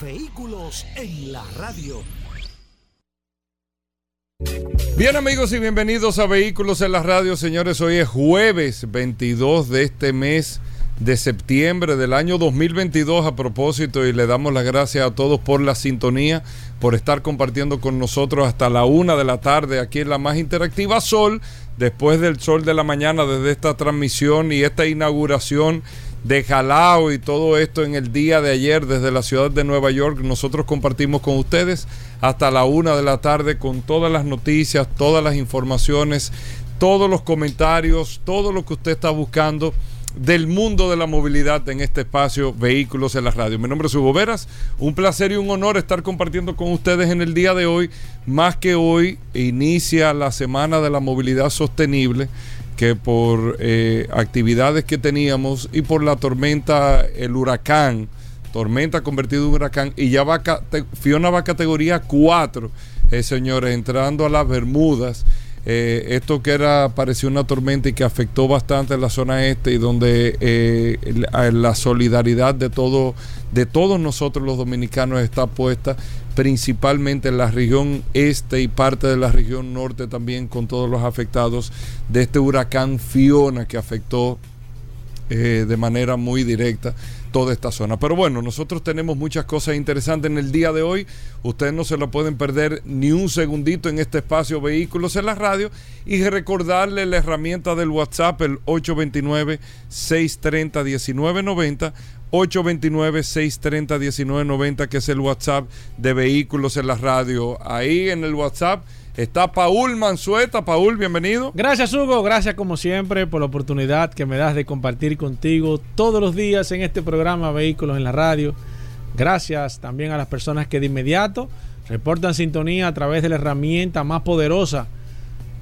Vehículos en la radio. Bien amigos y bienvenidos a Vehículos en la radio, señores. Hoy es jueves 22 de este mes de septiembre del año 2022 a propósito y le damos las gracias a todos por la sintonía, por estar compartiendo con nosotros hasta la una de la tarde aquí en la más interactiva Sol, después del sol de la mañana desde esta transmisión y esta inauguración de Jalao y todo esto en el día de ayer desde la ciudad de Nueva York. Nosotros compartimos con ustedes hasta la una de la tarde con todas las noticias, todas las informaciones, todos los comentarios, todo lo que usted está buscando del mundo de la movilidad en este espacio Vehículos en la Radio. Mi nombre es Hugo Veras, un placer y un honor estar compartiendo con ustedes en el día de hoy, más que hoy inicia la Semana de la Movilidad Sostenible que por eh, actividades que teníamos y por la tormenta, el huracán, tormenta convertido en huracán, y ya va, Fiona va a categoría 4, eh, señores, entrando a las Bermudas. Eh, esto que era pareció una tormenta y que afectó bastante la zona este y donde la, la, solidaridad de todo de todos nosotros los dominicanos está puesta principalmente en la región este y parte de la región norte también con todos los afectados de este huracán Fiona que afectó eh, de manera muy directa toda esta zona. Pero bueno, nosotros tenemos muchas cosas interesantes en el día de hoy. Ustedes no se lo pueden perder ni un segundito en este espacio Vehículos en la Radio. Y recordarle la herramienta del WhatsApp, el 829-630-1990. 829-630-1990, que es el WhatsApp de Vehículos en la Radio. Ahí en el WhatsApp está Paul Mansueta. Paul, bienvenido. Gracias, Hugo. Gracias, como siempre, por la oportunidad que me das de compartir contigo todos los días en este programa Vehículos en la Radio. Gracias también a las personas que de inmediato reportan sintonía a través de la herramienta más poderosa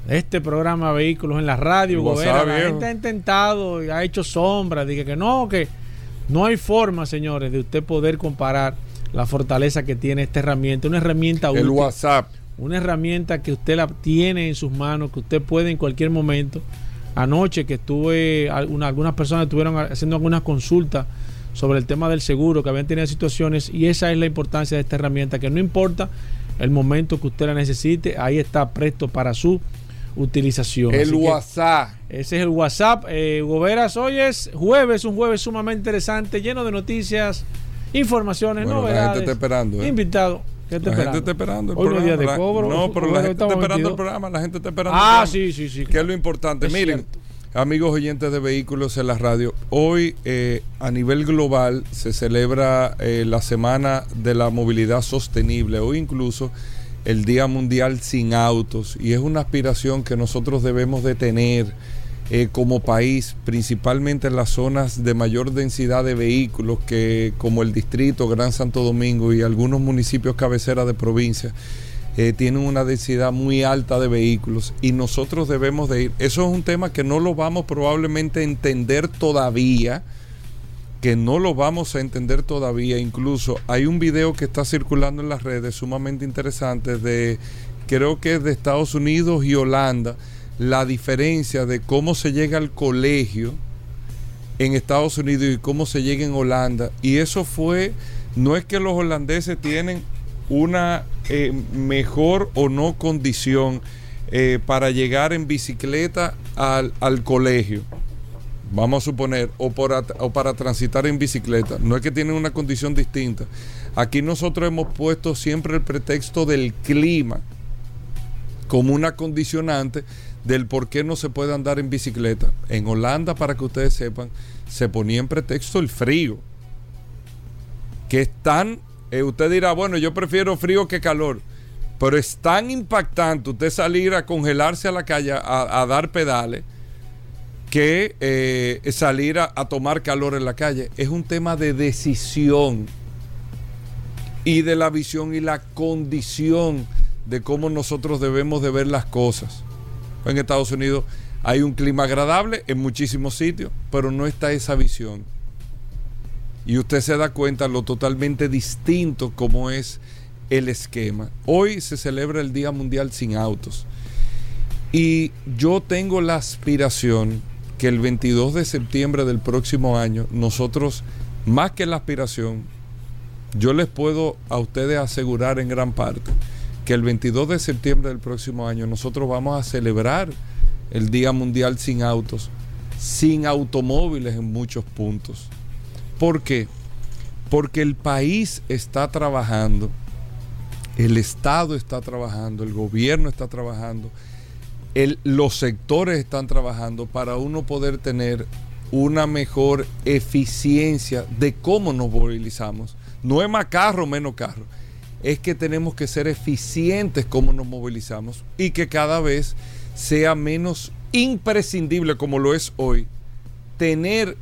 de este programa Vehículos en la Radio. la gente ha intentado y ha hecho sombra. Dije que no, que no hay forma, señores, de usted poder comparar la fortaleza que tiene esta herramienta. Una herramienta útil. El WhatsApp. Una herramienta que usted la tiene en sus manos, que usted puede en cualquier momento. Anoche que estuve, algunas personas estuvieron haciendo algunas consultas sobre el tema del seguro, que habían tenido situaciones, y esa es la importancia de esta herramienta, que no importa el momento que usted la necesite, ahí está presto para su utilización. El WhatsApp. Ese es el WhatsApp. Eh, Goberas, hoy es jueves, un jueves sumamente interesante, lleno de noticias, informaciones, novedades. La gente está esperando. ¿eh? Invitado. ¿Qué la gente está esperando el hoy programa. Día de cobro, no, pero la gente está esperando el programa. La gente está esperando. Ah, sí, sí, sí. Que es lo importante. Miren, amigos oyentes de vehículos en la radio, hoy eh, a nivel global se celebra eh, la Semana de la Movilidad Sostenible o incluso el Día Mundial sin Autos y es una aspiración que nosotros debemos de tener eh, como país, principalmente en las zonas de mayor densidad de vehículos, que como el distrito Gran Santo Domingo y algunos municipios cabecera de provincia, eh, tienen una densidad muy alta de vehículos y nosotros debemos de ir. Eso es un tema que no lo vamos probablemente a entender todavía que no lo vamos a entender todavía. Incluso hay un video que está circulando en las redes sumamente interesante de, creo que es de Estados Unidos y Holanda, la diferencia de cómo se llega al colegio en Estados Unidos y cómo se llega en Holanda. Y eso fue, no es que los holandeses tienen una eh, mejor o no condición eh, para llegar en bicicleta al, al colegio vamos a suponer, o, para transitar en bicicleta. No es que tienen una condición distinta. Aquí nosotros hemos puesto siempre el pretexto del clima como una condicionante del por qué no se puede andar en bicicleta. En Holanda, para que ustedes sepan, se ponía en pretexto el frío. Que es tan, eh, usted dirá, bueno, yo prefiero frío que calor. Pero es tan impactante usted salir a congelarse a la calle a dar pedales que eh, salir a, tomar calor en la calle. Es un tema de decisión. y de la visión y la condición de cómo nosotros debemos de ver las cosas. En Estados Unidos hay un clima agradable en muchísimos sitios, pero no está esa visión. Y usted se da cuenta lo totalmente distinto como es el esquema. Hoy se celebra el Día Mundial sin Autos. Y yo tengo la aspiración que el 22 de septiembre del próximo año, nosotros, más que la aspiración, yo les puedo a ustedes asegurar en gran parte que el 22 de septiembre del próximo año nosotros vamos a celebrar el Día Mundial sin Autos, sin automóviles en muchos puntos. ¿Por qué? Porque el país está trabajando, el Estado está trabajando, el gobierno está trabajando los sectores están trabajando para uno poder tener una mejor eficiencia de cómo nos movilizamos. No es más carro, menos carro. Es que tenemos que ser eficientes cómo nos movilizamos y que cada vez sea menos imprescindible como lo es hoy tener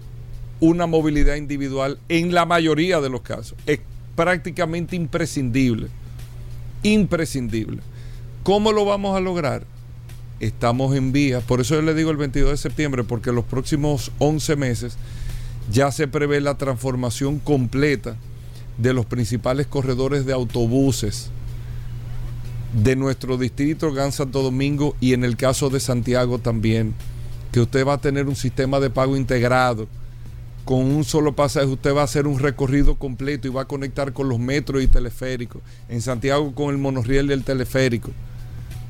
una movilidad individual en la mayoría de los casos. Es prácticamente imprescindible. Imprescindible. ¿Cómo lo vamos a lograr? Estamos en vía. Por eso yo le digo el 22 de septiembre, porque los próximos 11 meses ya se prevé la transformación completa de los principales corredores de autobuses de nuestro distrito Gran Santo Domingo y en el caso de Santiago también, que usted va a tener un sistema de pago integrado. Con un solo pasaje usted va a hacer un recorrido completo y va a conectar con los metros y teleféricos. En Santiago con el monorriel y el teleférico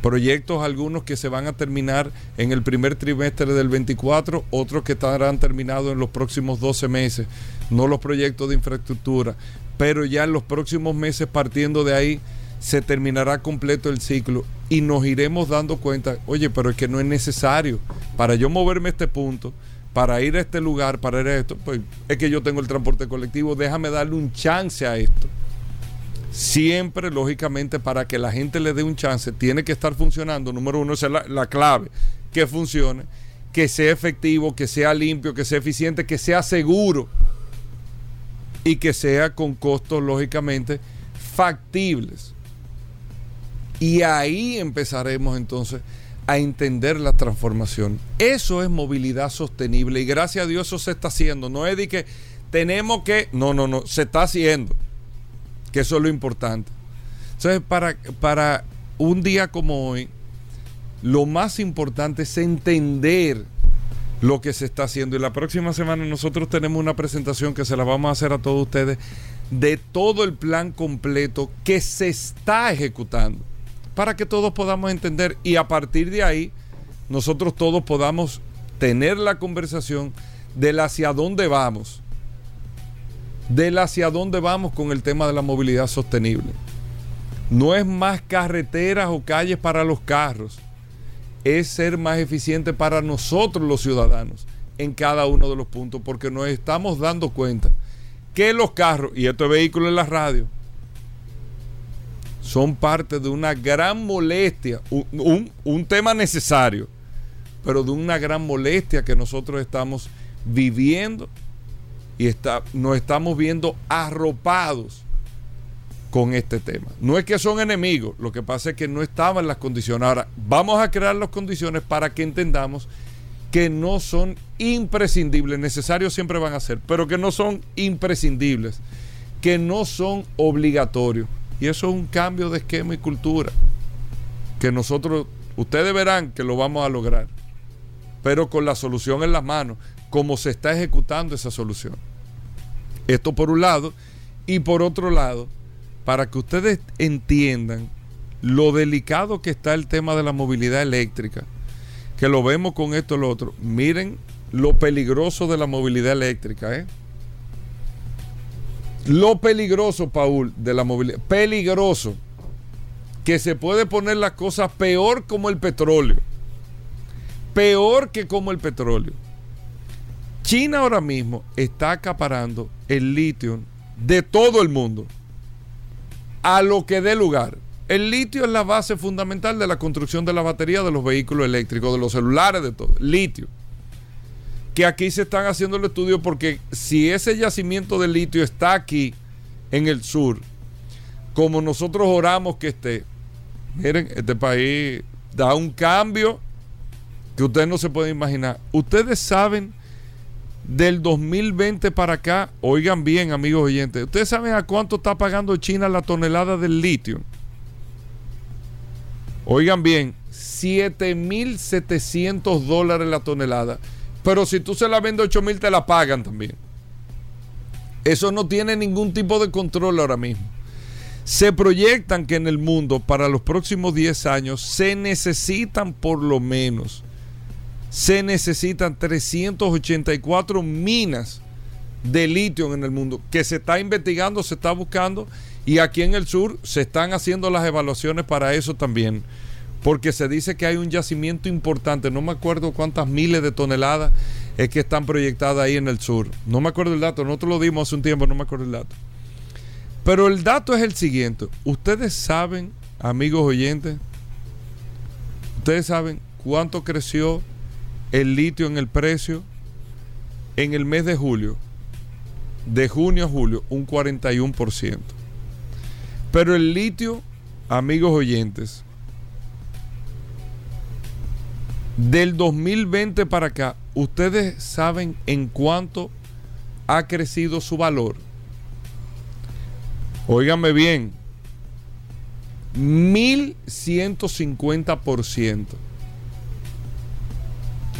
proyectos algunos que se van a terminar en el primer trimestre del 24, otros que estarán terminados en los próximos 12 meses, no los proyectos de infraestructura, pero ya en los próximos meses partiendo de ahí se terminará completo el ciclo y nos iremos dando cuenta, oye, pero es que no es necesario. Para yo moverme a este punto, para ir a este lugar, para ir a esto, pues es que yo tengo el transporte colectivo, déjame darle un chance a esto siempre, lógicamente, para que la gente le dé un chance, tiene que estar funcionando. Número uno, esa es la, la, clave, que funcione, que sea efectivo, que sea limpio, que sea eficiente, que sea seguro y que sea con costos, lógicamente, factibles. Y ahí empezaremos entonces a entender la transformación. Eso es movilidad sostenible y gracias a Dios eso se está haciendo. No es de que tenemos que, no, no, no, se está haciendo que eso es lo importante. Entonces, para, para un día como hoy, lo más importante es entender lo que se está haciendo. Y la próxima semana nosotros tenemos una presentación que se la vamos a hacer a todos ustedes de todo el plan completo que se está ejecutando para que todos podamos entender y a partir de ahí nosotros todos podamos tener la conversación del hacia dónde vamos del hacia dónde vamos con el tema de la movilidad sostenible. No es más carreteras o calles para los carros, es ser más eficiente para nosotros los ciudadanos en cada uno de los puntos, porque nos estamos dando cuenta que los carros, y estos vehículos en la radio, son parte de una gran molestia, un, un tema necesario, pero de una gran molestia que nosotros estamos viviendo y está, nos estamos viendo arropados con este tema. No es que son enemigos, lo que pasa es que no estaban las condiciones. Ahora, vamos a crear las condiciones para que entendamos que no son imprescindibles, necesarios siempre van a ser, pero que no son imprescindibles, que no son obligatorios. Y eso es un cambio de esquema y cultura, que nosotros, ustedes verán que lo vamos a lograr, pero con la solución en las manos cómo se está ejecutando esa solución. Esto por un lado. Y por otro lado, para que ustedes entiendan lo delicado que está el tema de la movilidad eléctrica, que lo vemos con esto y lo otro. Miren lo peligroso de la movilidad eléctrica, ¿eh? Lo peligroso, Paul, de la movilidad. Peligroso. Que se puede poner las cosas peor como el petróleo. Peor que como el petróleo. China ahora mismo está acaparando el litio de todo el mundo a lo que dé lugar. El litio es la base fundamental de la construcción de la batería de los vehículos eléctricos, de los celulares, de todo. Litio. Que aquí se están haciendo el estudio porque si ese yacimiento de litio está aquí en el sur, como nosotros oramos que esté. Miren, este país da un cambio que ustedes no se pueden imaginar. Ustedes saben del 2020 para acá, oigan bien amigos oyentes, ustedes saben a cuánto está pagando China la tonelada del litio. Oigan bien, 7.700 dólares la tonelada. Pero si tú se la vendes 8.000 te la pagan también. Eso no tiene ningún tipo de control ahora mismo. Se proyectan que en el mundo para los próximos 10 años se necesitan por lo menos, se necesitan 384 minas de litio en el mundo, que se está investigando, se está buscando, y aquí en el sur se están haciendo las evaluaciones para eso también, porque se dice que hay un yacimiento importante, no me acuerdo cuántas miles de toneladas es que están proyectadas ahí en el sur, no me acuerdo el dato, nosotros lo dimos hace un tiempo, no me acuerdo el dato. Pero el dato es el siguiente. Ustedes saben, amigos oyentes, ustedes saben cuánto creció el litio en el precio en el mes de julio. De junio a julio, un 41%. Pero el litio, amigos oyentes, del 2020 para acá, ustedes saben en cuánto ha crecido su valor. Óigame bien, 1150%.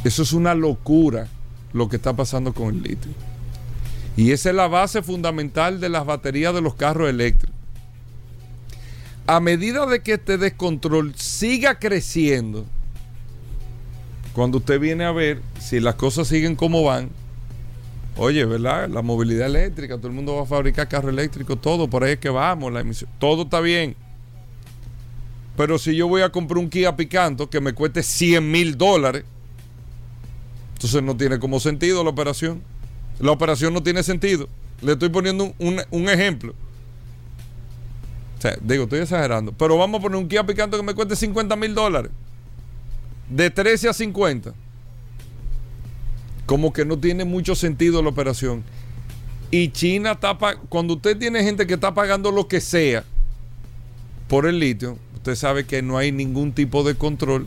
Eso es una locura lo que está pasando con el litio. Y esa es la base fundamental de las baterías de los carros eléctricos. A medida de que este descontrol siga creciendo, cuando usted viene a ver si las cosas siguen como van, Oye, ¿verdad? La movilidad eléctrica, todo el mundo va a fabricar carro eléctrico, todo, por ahí es que vamos, la emisión, todo está bien. Pero si yo voy a comprar un Kia Picanto que me cueste 100 mil dólares, entonces no tiene como sentido la operación. La operación no tiene sentido. Le estoy poniendo un, un ejemplo. O sea, digo, estoy exagerando. Pero vamos a poner un Kia Picanto que me cueste 50 mil dólares. De 13 a 50 como que no tiene mucho sentido la operación. Y China está, cuando usted tiene gente que está pagando lo que sea por el litio, usted sabe que no hay ningún tipo de control,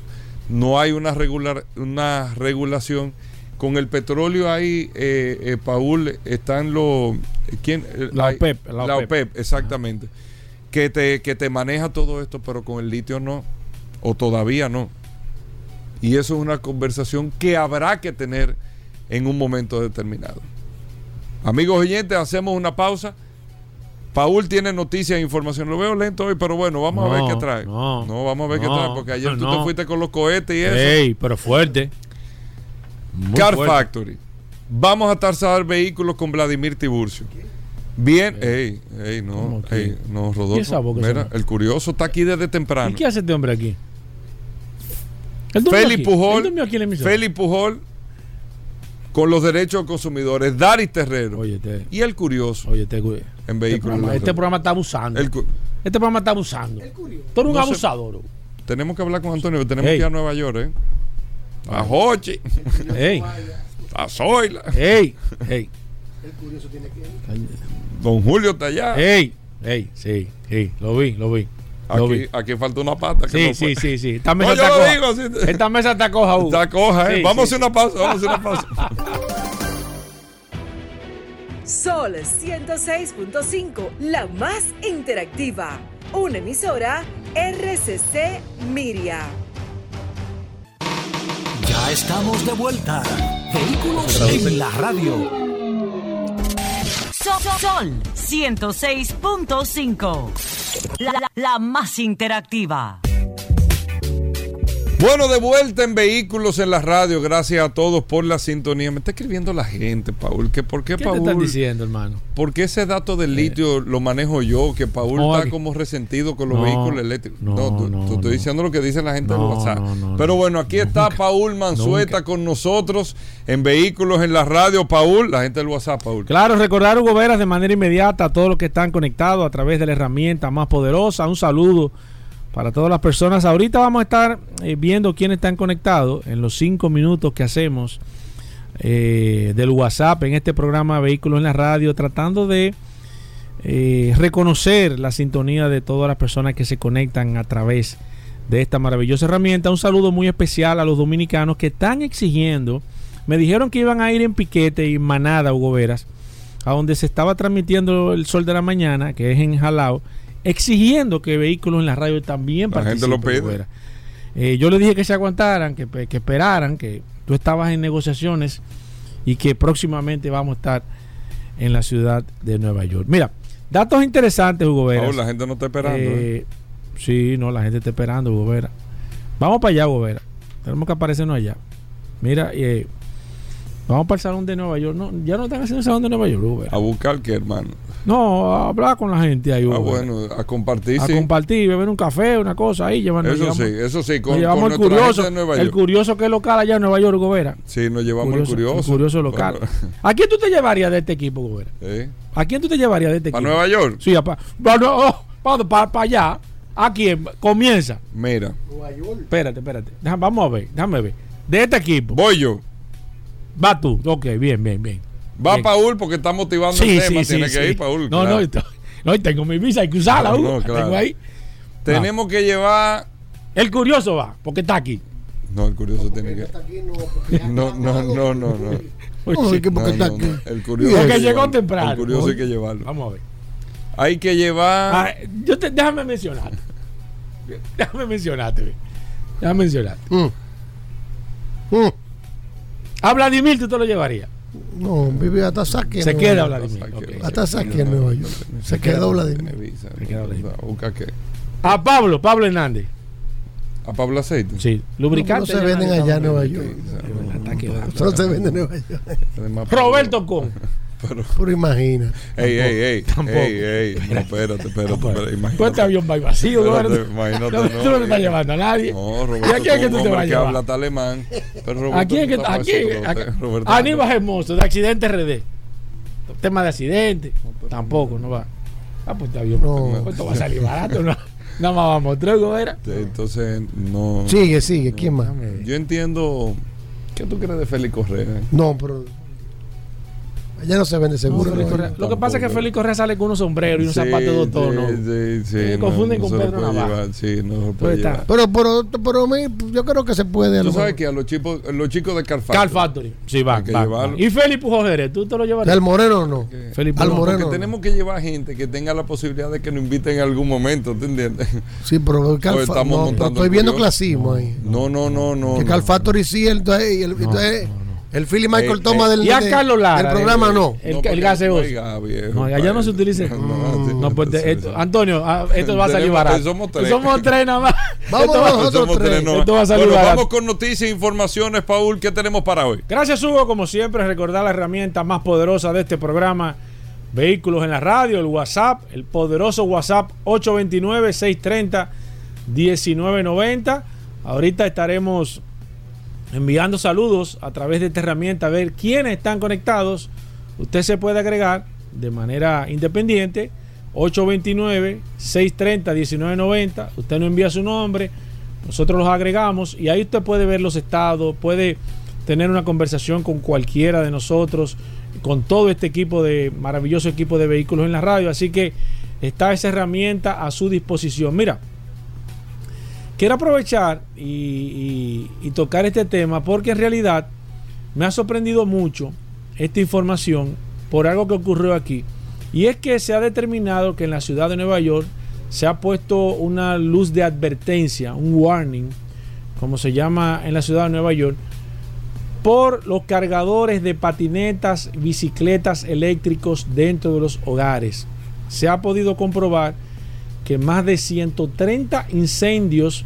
no hay una, regular, una regulación. Con el petróleo ahí, eh, eh, Paul, están los... ¿quién? La OPEP. La, OPEP, exactamente. Que te, que te maneja todo esto, pero con el litio no. O todavía no. Y eso es una conversación que habrá que tener en un momento determinado. Amigos oyentes, hacemos una pausa. Paul tiene noticias e información. Lo veo lento hoy, pero bueno, vamos a ver qué trae. No, vamos a ver qué trae, porque ayer tú te fuiste con los cohetes y eso. Ey, pero fuerte. Car Factory. Vamos a tasar vehículos con Vladimir Tiburcio. Bien, ey, ey, no, ey, no, Rodolfo. Mira, el curioso está aquí desde temprano. ¿Y qué hace este hombre aquí? Félix Pujol, Félix Pujol con los derechos de consumidores, Daris Terrero y el curioso oye, te, en vehículos. Este, este programa, está abusando. este programa está abusando. Tú eres un abusador. tenemos que hablar con Antonio, tenemos que ir a Nueva York, ¿eh? A Hochi. Ey. A Zoila. Ey. Ey. El curioso tiene que Don Julio está allá. Ey. Ey. Sí. Sí. Lo vi, lo vi. Aquí, aquí, falta una pata. Que sí, sí, sí, sí, Esta mesa, está, coja. Digo, Esta mesa está coja. Está coja, ¿eh? vamos a hacer una pausa. Vamos a hacer una pausa. Sol 106.5, la más interactiva. Una emisora RCC Miria. Ya estamos de vuelta. Vehículos en la radio. Sol 106.5. La, la, más interactiva. Bueno, de vuelta en Vehículos en la Radio. Gracias a todos por la sintonía. Me está escribiendo la gente, Paul. Que ¿Por qué, ¿Qué Paul? te están diciendo, hermano? Porque ese dato del litio lo manejo yo. Que Paul está como resentido con los vehículos eléctricos. No, tú, estoy diciendo lo que dice la gente en WhatsApp. Pero bueno, aquí está Paul Manzueta con nosotros en Vehículos en la Radio. Paul, la gente del WhatsApp, Paul. Claro, recordar, Hugo Veras, de manera inmediata a todos los que están conectados a través de la herramienta más poderosa. Un saludo para todas las personas. Ahorita vamos a estar eh, viendo quiénes están conectados en los cinco minutos que hacemos eh, del WhatsApp en este programa Vehículos en la Radio, tratando de eh, reconocer la sintonía de todas las personas que se conectan a través de esta maravillosa herramienta. Un saludo muy especial a los dominicanos que están exigiendo. Me dijeron que iban a ir en piquete y manada, Hugo Veras, a donde se estaba transmitiendo el sol de la mañana, que es en Jalao, exigiendo que vehículos en la radio también La gente lo pide. Eh, yo le dije que se aguantaran, que, que esperaran, que tú estabas en negociaciones y que próximamente vamos a estar en la ciudad de Nueva York. Mira, datos interesantes, Hugo Veras. Paul, la gente no está esperando. ¿eh? Eh, Sí, no, la gente está esperando, Hugo Vera. Vamos para allá, Hugo Vera. Tenemos que aparecernos allá. Mira, eh, vamos para el salón de Nueva York. No, ya no están haciendo el salón de Nueva York, Vera. A buscar qué, hermano. No, a hablar con la gente ahí, Ah, Hugo Vera. bueno, a compartir, A sí. compartir, beber un café, una cosa ahí, llevarnos Eso llevamos- sí, eso sí. nos Con, llevamos con el curioso, gente de Nueva el York. curioso que es local allá en Nueva York, Hugo Vera. Sí, nos llevamos el curioso. el curioso local. Bueno, ¿A quién tú te llevarías de este equipo, Hugo Vera? ¿eh? ¿A quién tú te llevarías de este ¿Para equipo? Nueva York? Sí, para, para, allá. ¿A quién? Comienza. Mira, Espérate, espérate. Deja- vamos a ver, déjame ver. De este equipo. voy yo. Va tú. Ok, bien, bien, bien. Va Bien. Paul porque está motivando Sí, el tema. sí, sí. Tiene que sí. ir, Paul. No, claro. no, esto- no, tengo mi visa, hay que usarla, No, no, La claro. Tengo ahí. Tenemos que llevar. El curioso va, porque está aquí. No, el curioso tiene que. No, no, no, no, no. Que porque está aquí. no. El curioso. Porque hay que llegó llevarlo. temprano. El curioso hay que llevarlo. Vamos a ver. Hay que llevar. Ah, yo te, déjame mencionar. Déjame mencionarte. Déjame mencionar. Mm. Mm. A Vladimir tú te lo llevarías. No, vive hasta saque. Se en queda Nueva York. Vladimir. Hasta saque en Nueva York. Se quedó Vladimir. visa. Se queda Vladimir. Busca qué. A Pablo, Pablo Hernández. A Pablo Aceite. Sí, lubricante. No se venden allá en Nueva York. No se vende en Nueva York. Roberto Con. Pero, Pero imagina. ey, ey, ey. Tampoco. Ey, ey. No, espérate, espérate. espérate, Pues este imagínate. avión va vacío, Espérate, Roberto. imagínate, No, no, Tú no te estás eh. llevando a nadie. No, ¿Y Roberto. a quién es que tú te vas a que llevar? habla alemán. Pero Roberto ¿A quién es que no a está quién? para eso, A- Roberto. Aníbal Hermoso, de accidente RD. Tema de accidente. Tampoco, no va. Ah, pues está bien. No. Pues esto va a salir barato, ¿no? Nada más vamos, tres era. Entonces, no. Sigue, sigue. ¿Quién más? Yo entiendo. ¿Qué tú crees de Félix Correa? No, pero. Allá no se vende seguro. ¿no? Lo que pasa es que. Félix Correa sale con unos sombreros y unos zapatos de. Sí, sí, sí, Me no, confunden no con Pedro no llevar. Pero, pero, pero me- yo creo que se puede. Tú sabes que a los chicos, los chicos de Car Factory, Car Factory. Sí, va. Hay que va, llevarlo. va. Y Félix Pujol Jerez, ¿tú te lo llevarías? Del Moreno no. Félix Al. Moreno. Porque tenemos que llevar gente que tenga la posibilidad de que nos inviten en algún momento, ¿te entiendes? Sí, pero no, pero estoy viendo curioso. clasismo ahí. No, no, no, no. que no. Cal Factory sí, entonces, el Philly Michael Eh, toma eh, del, Y a de- Carlos Lara. del programa el- no. El, el porque gaseoso. oiga, viejo, No, allá no se utiliza. No, pues sí, esto- sí. Antonio, ah, esto va a salir barato. somos tres. Somos tres nada más. Vamos Esto va- nosotros Somos tres. tres, no. Esto va a salir Bueno, barato. vamos con noticias e informaciones, Paul. ¿Qué tenemos para hoy? Gracias, Hugo. Como siempre, recordar la herramienta más poderosa de este programa: Vehículos en la Radio, el WhatsApp, el poderoso WhatsApp 829-630-1990. Ahorita estaremos enviando saludos a través de esta herramienta a ver quiénes están conectados. Usted se puede agregar de manera independiente 829-630-1990. Usted nos envía su nombre, nosotros los agregamos y ahí usted puede ver los estados, puede tener una conversación con cualquiera de nosotros, con todo este equipo de maravilloso equipo de vehículos en la radio. Así que está esa herramienta a su disposición. Mira, quiero aprovechar y, tocar este tema porque en realidad me ha sorprendido mucho esta información por algo que ocurrió aquí. Y es que se ha determinado que en la ciudad de Nueva York se ha puesto una luz de advertencia, un warning, como se llama en la ciudad de Nueva York, por los cargadores de patinetas, bicicletas eléctricos dentro de los hogares. Se ha podido comprobar que más de 130 incendios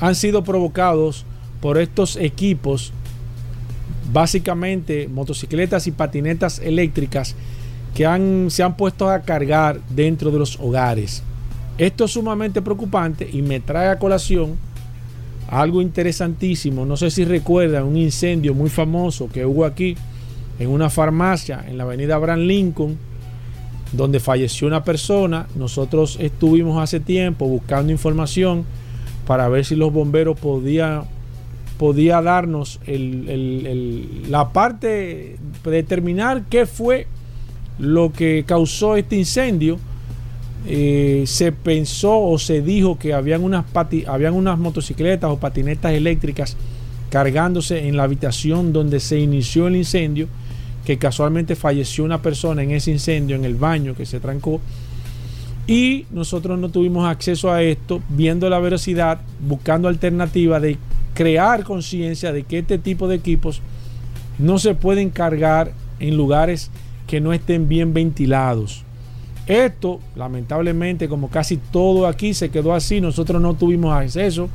han sido provocados por estos equipos, básicamente motocicletas y patinetas eléctricas que han, se han puesto a cargar dentro de los hogares. Esto es sumamente preocupante y me trae a colación algo interesantísimo. No sé si recuerdan un incendio muy famoso que hubo aquí en una farmacia en la avenida Abraham Lincoln, donde falleció una persona. Nosotros estuvimos hace tiempo buscando información para ver si los bomberos podían podía darnos la parte de determinar qué fue lo que causó este incendio. Eh, se pensó o se dijo que habían unas, pati- habían unas motocicletas o patinetas eléctricas cargándose en la habitación donde se inició el incendio, que casualmente falleció una persona en ese incendio, en el baño que se trancó. Y nosotros no tuvimos acceso a esto, viendo la velocidad, buscando alternativas de crear conciencia de que este tipo de equipos no se pueden cargar en lugares que no estén bien ventilados. Esto, lamentablemente, como casi todo aquí se quedó así, nosotros no tuvimos acceso.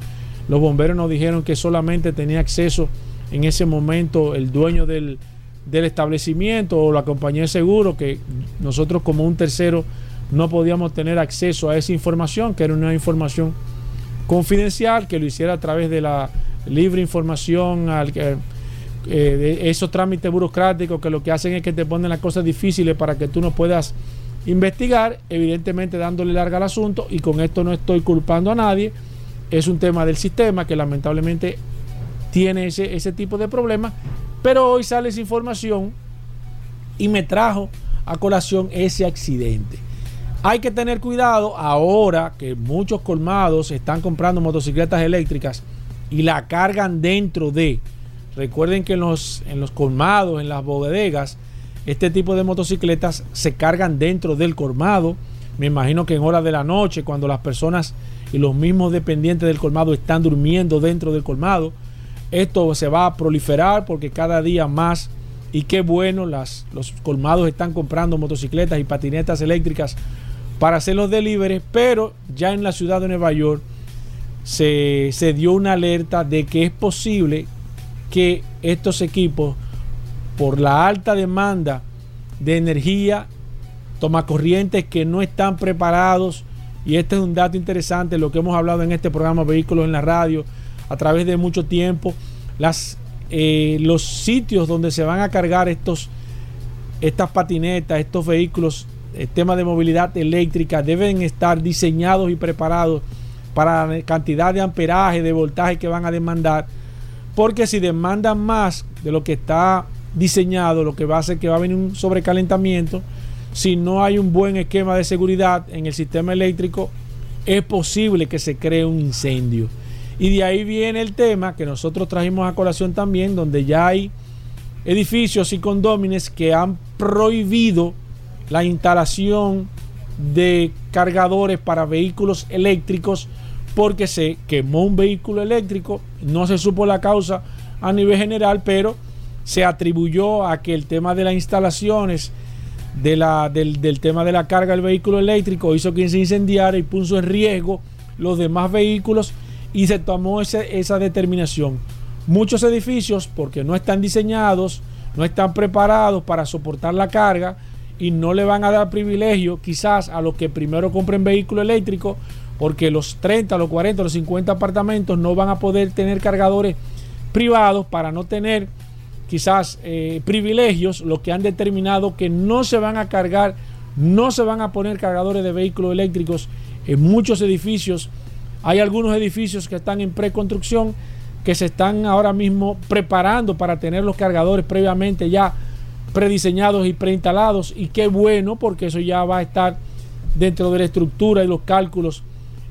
Los bomberos nos dijeron que solamente tenía acceso en ese momento el dueño del, del establecimiento o la compañía de seguro, que nosotros como un tercero no podíamos tener acceso a esa información, que era una información confidencial, que lo hiciera a través de la libre información, al, eh, de esos trámites burocráticos que lo que hacen es que te ponen las cosas difíciles para que tú no puedas investigar, evidentemente dándole larga al asunto, y con esto no estoy culpando a nadie, es un tema del sistema que lamentablemente tiene ese, ese tipo de problemas, pero hoy sale esa información y me trajo a colación ese accidente. Hay que tener cuidado ahora que muchos colmados están comprando motocicletas eléctricas y la cargan dentro de. Recuerden que en los, en los colmados, en las bodegas, este tipo de motocicletas se cargan dentro del colmado. Me imagino que en horas de la noche, cuando las personas y los mismos dependientes del colmado están durmiendo dentro del colmado, esto se va a proliferar porque cada día más, y qué bueno, las, los colmados están comprando motocicletas y patinetas eléctricas para hacer los deliveries, pero ya en la ciudad de Nueva York se, se dio una alerta de que es posible que estos equipos, por la alta demanda de energía, tomacorrientes que no están preparados, y este es un dato interesante, lo que hemos hablado en este programa Vehículos en la Radio a través de mucho tiempo, eh, los sitios donde se van a cargar estos, estas patinetas, estos vehículos, el tema de movilidad eléctrica, deben estar diseñados y preparados para la cantidad de amperaje, de voltaje que van a demandar, porque si demandan más de lo que está diseñado, lo que va a hacer que va a venir un sobrecalentamiento, si no hay un buen esquema de seguridad en el sistema eléctrico, es posible que se cree un incendio. Y de ahí viene el tema que nosotros trajimos a colación también, donde ya hay edificios y condóminos que han prohibido la instalación de cargadores para vehículos eléctricos porque se quemó un vehículo eléctrico, no se supo la causa a nivel general, pero se atribuyó a que el tema de las instalaciones de la, del, del tema de la carga del vehículo eléctrico hizo que se incendiara y puso en riesgo los demás vehículos y se tomó ese- esa determinación. Muchos edificios, porque no están diseñados, no están preparados para soportar la carga y no le van a dar privilegio quizás a los que primero compren vehículo eléctrico, porque los 30, los 40, los 50 apartamentos no van a poder tener cargadores privados para no tener quizás eh, privilegios, lo que han determinado que no se van a cargar, no se van a poner cargadores de vehículos eléctricos en muchos edificios. Hay algunos edificios que están en preconstrucción, que se están ahora mismo preparando para tener los cargadores previamente ya prediseñados y preinstalados. Y qué bueno, porque eso ya va a estar dentro de la estructura y los cálculos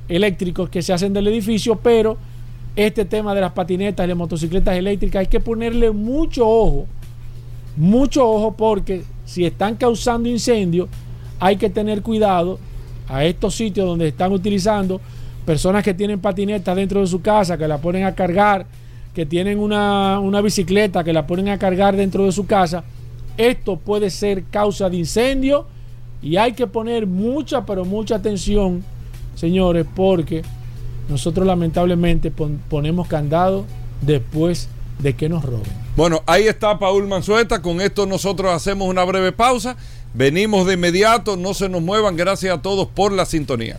eléctricos que se hacen del edificio, pero este tema de las patinetas y las motocicletas eléctricas hay que ponerle mucho ojo, mucho ojo porque si están causando incendios hay que tener cuidado a estos sitios donde están utilizando personas que tienen patinetas dentro de su casa, que la ponen a cargar, que tienen una, una bicicleta, que la ponen a cargar dentro de su casa. Esto puede ser causa de incendio y hay que poner mucha, pero mucha atención, señores, porque nosotros lamentablemente pon- ponemos candado después de que nos roben. Bueno, ahí está Paul Manzueta. Con esto nosotros hacemos una breve pausa. Venimos de inmediato. No se nos muevan. Gracias a todos por la sintonía.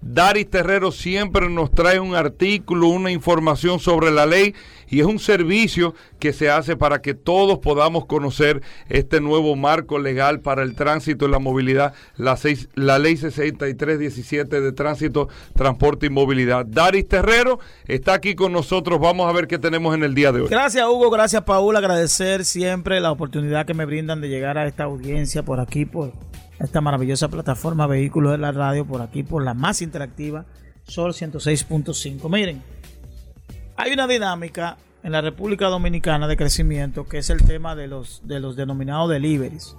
Daris Terrero siempre nos trae un artículo, una información sobre la ley y es un servicio que se hace para que todos podamos conocer este nuevo marco legal para el tránsito y la movilidad, la, ley 6317 de tránsito, transporte y movilidad. Daris Terrero está aquí con nosotros, vamos a ver qué tenemos en el día de hoy. Gracias Hugo, gracias Paul, agradecer siempre la oportunidad que me brindan de llegar a esta audiencia por aquí, esta maravillosa plataforma Vehículos de la Radio, por aquí, por la más interactiva, Sol 106.5. Miren, hay una dinámica en la República Dominicana de crecimiento que es el tema de los, de los denominados deliveries,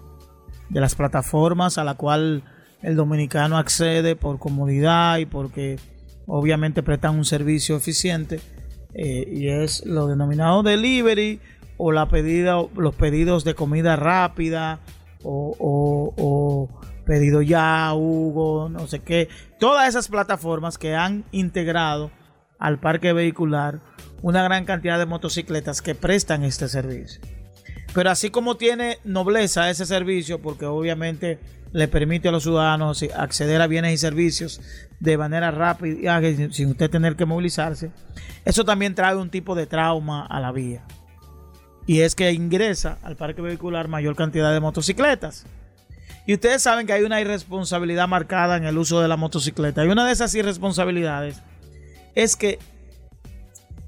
de las plataformas a la cual el dominicano accede por comodidad y porque obviamente prestan un servicio eficiente eh, y es lo denominado delivery o la pedida, los pedidos de comida rápida o, pedido ya, Hugo, no sé qué. Todas esas plataformas que han integrado al parque vehicular una gran cantidad de motocicletas que prestan este servicio. Pero así como tiene nobleza ese servicio, porque obviamente le permite a los ciudadanos acceder a bienes y servicios de manera rápida, sin usted tener que movilizarse, eso también trae un tipo de trauma a la vía. Y es que ingresa al parque vehicular mayor cantidad de motocicletas. Y ustedes saben que hay una irresponsabilidad marcada en el uso de la motocicleta. Y una de esas irresponsabilidades es que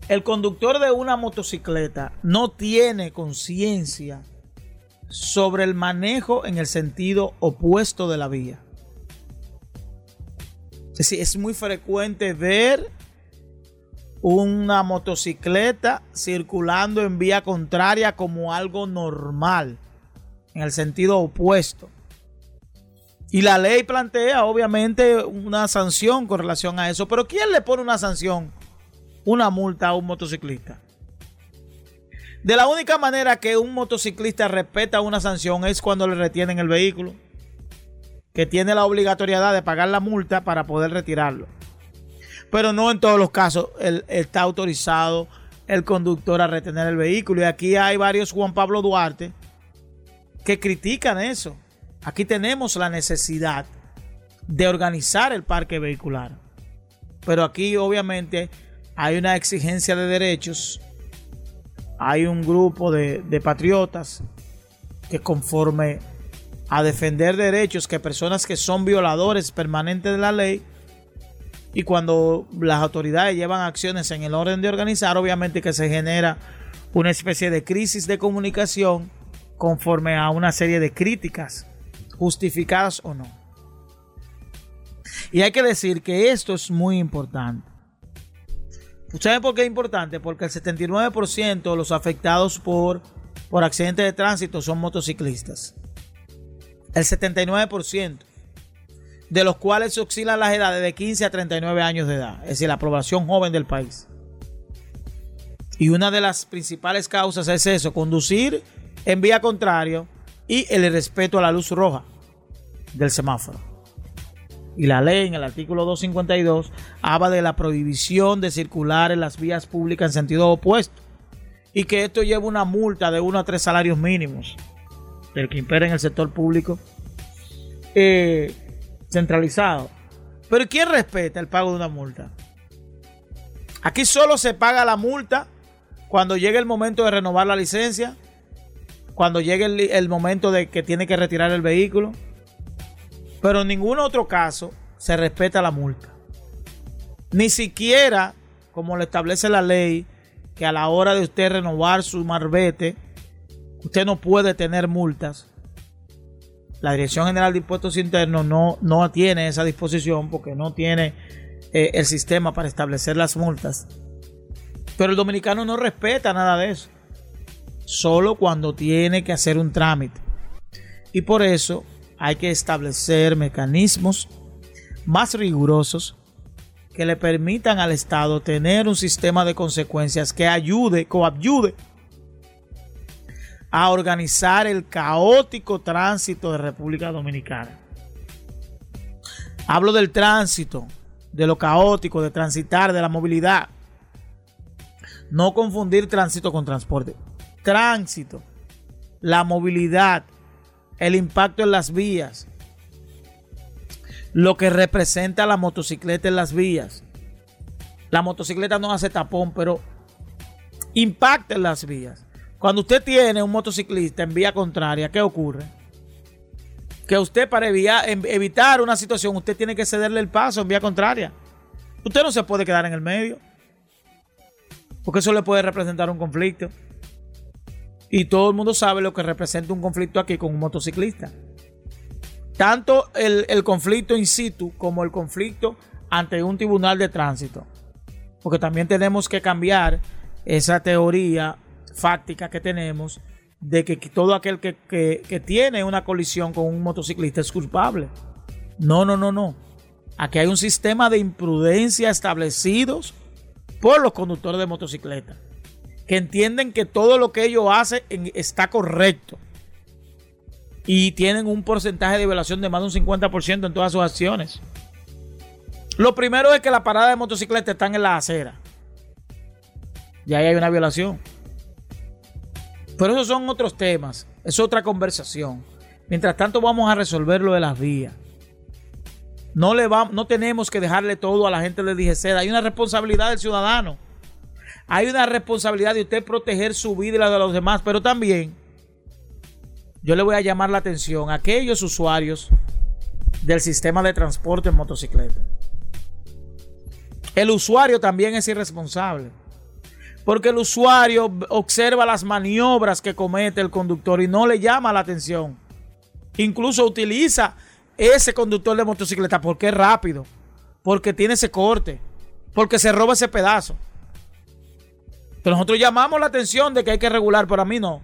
el conductor de una motocicleta no tiene conciencia sobre el manejo en el sentido opuesto de la vía. Es decir, es muy frecuente ver una motocicleta circulando en vía contraria como algo normal, en el sentido opuesto. Y la ley plantea obviamente una sanción con relación a eso, pero ¿quién le pone una sanción, una multa a un motociclista? De la única manera que un motociclista respeta una sanción es cuando le retienen el vehículo, que tiene la obligatoriedad de pagar la multa para poder retirarlo. Pero no en todos los casos el- está autorizado el conductor a retener el vehículo. Y aquí hay varios Juan Pablo Duarte que critican eso. Aquí tenemos la necesidad de organizar el parque vehicular. Pero aquí obviamente hay una exigencia de derechos. Hay un grupo de, de patriotas que conforme a defender derechos que personas que son violadores permanentes de la ley y cuando las autoridades llevan acciones en el orden de organizar, obviamente que se genera una especie de crisis de comunicación conforme a una serie de críticas, justificadas o no. Y hay que decir que esto es muy importante. ¿Saben por qué es importante? Porque el 79% de los afectados por, por accidentes de tránsito son motociclistas. El 79% de los cuales se oscilan las edades de 15 a 39 años de edad, es decir, la población joven del país. Y una de las principales causas es eso, conducir en vía contrario y el respeto a la luz roja del semáforo. Y la ley en el artículo 252 habla de la prohibición de circular en las vías públicas en sentido opuesto y que esto lleva una multa de 1 a 3 salarios mínimos del que impera en el sector público eh, centralizado. Pero ¿quién respeta el pago de una multa? Aquí solo se paga la multa cuando llegue el momento de renovar la licencia, cuando llegue el, el momento de que tiene que retirar el vehículo. Pero en ningún otro caso se respeta la multa. Ni siquiera, como lo establece la ley, que a la hora de usted renovar su marbete, usted no puede tener multas. La Dirección General de Impuestos Internos no, no tiene esa disposición porque no tiene eh, el sistema para establecer las multas. Pero el dominicano no respeta nada de eso. Solo cuando tiene que hacer un trámite. Y por eso hay que establecer mecanismos más rigurosos que le permitan al Estado tener un sistema de consecuencias que ayude, coadyude a organizar el caótico tránsito de República Dominicana. Hablo del tránsito, de lo caótico, de transitar, de la movilidad. No confundir tránsito con transporte. Tránsito, la movilidad, el impacto en las vías. lo que representa la motocicleta en las vías. La motocicleta no hace tapón, pero impacta en las vías. Cuando usted tiene un motociclista en vía contraria, ¿qué ocurre? Que usted para em- evitar una situación, usted tiene que cederle el paso en vía contraria. Usted no se puede quedar en el medio. Porque eso le puede representar un conflicto. Y todo el mundo sabe lo que representa un conflicto aquí con un motociclista. Tanto el, el conflicto in situ como el conflicto ante un tribunal de tránsito. Porque también tenemos que cambiar esa teoría fáctica que tenemos de que todo aquel que, que- tiene una colisión con un motociclista es culpable. No, no, no, no. Aquí hay un sistema de imprudencia establecidos por los conductores de motocicleta que entienden que todo lo que ellos hacen en- está correcto y tienen un porcentaje de violación de más de un 50% en todas sus acciones. Lo primero es que las paradas de motocicleta están en la acera. Y ahí hay una violación. Pero esos son otros temas. Es otra conversación. Mientras tanto, vamos a resolver lo de las vías. No, le va- no tenemos que dejarle todo a la gente de DGC. Hay una responsabilidad del ciudadano. Hay una responsabilidad de usted proteger su vida y la de los demás. Pero también, yo le voy a llamar la atención a aquellos usuarios del sistema de transporte en motocicleta. El usuario también es irresponsable. Porque el usuario observa las maniobras que comete el conductor y no le llama la atención. Incluso utiliza ese conductor de motocicleta porque es rápido, porque tiene ese corte, porque se roba ese pedazo. Pero nosotros llamamos la atención de que hay que regular, pero a mí no.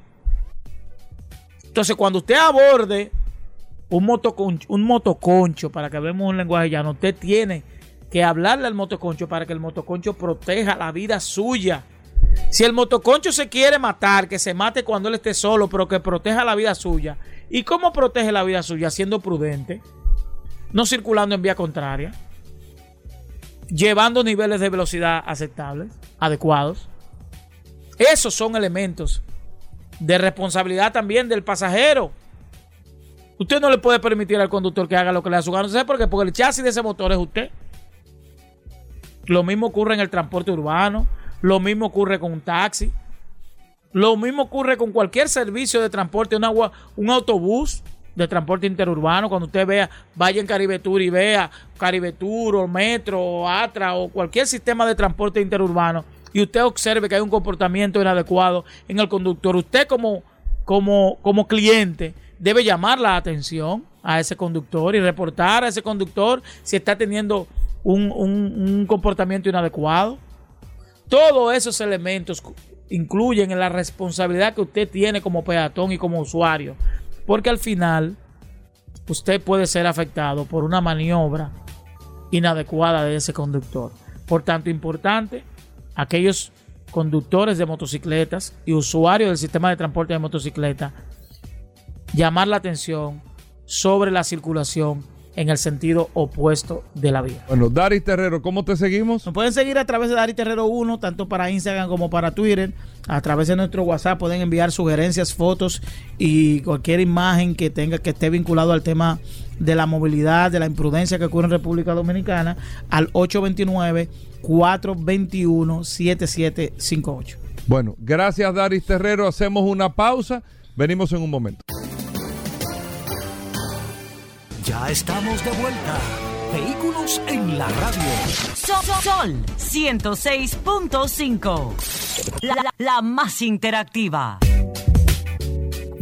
Entonces, cuando usted aborde un motoconcho, un motoconcho, para que veamos un lenguaje llano, usted tiene que hablarle al motoconcho para que el motoconcho proteja la vida suya. Si el motoconcho se quiere matar, que se mate cuando él esté solo, pero que proteja la vida suya. ¿Y cómo protege la vida suya? Siendo prudente, no circulando en vía contraria, llevando niveles de velocidad aceptables, adecuados. Esos son elementos de responsabilidad también del pasajero. Usted no le puede permitir al conductor que haga lo que le da su gana. ¿Sabe por qué? Porque el chasis de ese motor es usted. Lo mismo ocurre en el transporte urbano. Lo mismo ocurre con un taxi. Lo mismo ocurre con cualquier servicio de transporte, una gua- un autobús de transporte interurbano. Cuando usted vea, vaya en Caribe Tour y vea Caribe Tour o Metro o Atra o cualquier sistema de transporte interurbano y usted observe que hay un comportamiento inadecuado en el conductor, usted como, como, como cliente debe llamar la atención a ese conductor y reportar a ese conductor si está teniendo un, un- un comportamiento inadecuado. Todos esos elementos incluyen en la responsabilidad que usted tiene como peatón y como usuario. Porque al final usted puede ser afectado por una maniobra inadecuada de ese conductor. Por tanto, importante, aquellos conductores de motocicletas y usuarios del sistema de transporte de motocicleta, llamar la atención sobre la circulación en el sentido opuesto de la vía. Bueno, Dari Terrero, ¿cómo te seguimos? Nos pueden seguir a través de Dari Terrero 1, tanto para Instagram como para Twitter. A través de nuestro WhatsApp pueden enviar sugerencias, fotos y cualquier imagen que tenga que esté vinculado al tema de la movilidad, de la imprudencia que ocurre en República Dominicana al 829-421-7758. Bueno, gracias Dari Terrero. Hacemos una pausa. Venimos en un momento. Ya estamos de vuelta. Vehículos en la radio. Sol, Sol 106.5. La, la- la más interactiva.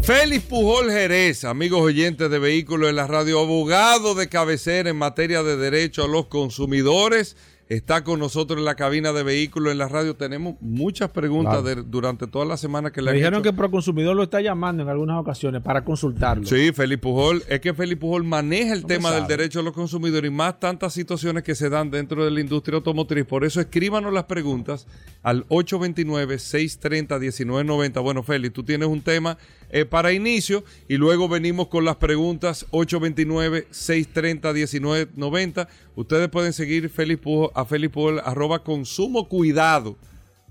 Félix Pujol Jerez, amigos oyentes de vehículos en la radio, abogado de cabecera en materia de derecho a los consumidores, está con nosotros en la cabina de vehículos en la radio. Tenemos muchas preguntas Claro. de- durante toda la semana que le Me han dijeron hecho. que Proconsumidor lo está llamando en algunas ocasiones para consultarlo. Sí, Félix Pujol. Es que Félix Pujol maneja el No tema del derecho a los consumidores y más tantas situaciones que se dan dentro de la industria automotriz. Por eso escríbanos las preguntas al 829-630-1990. Bueno, Félix, tú tienes un tema eh, para inicio y luego venimos con las preguntas 829-630-1990. Ustedes pueden seguir Félix Pujol, a Félix Pujol, arroba consumo cuidado.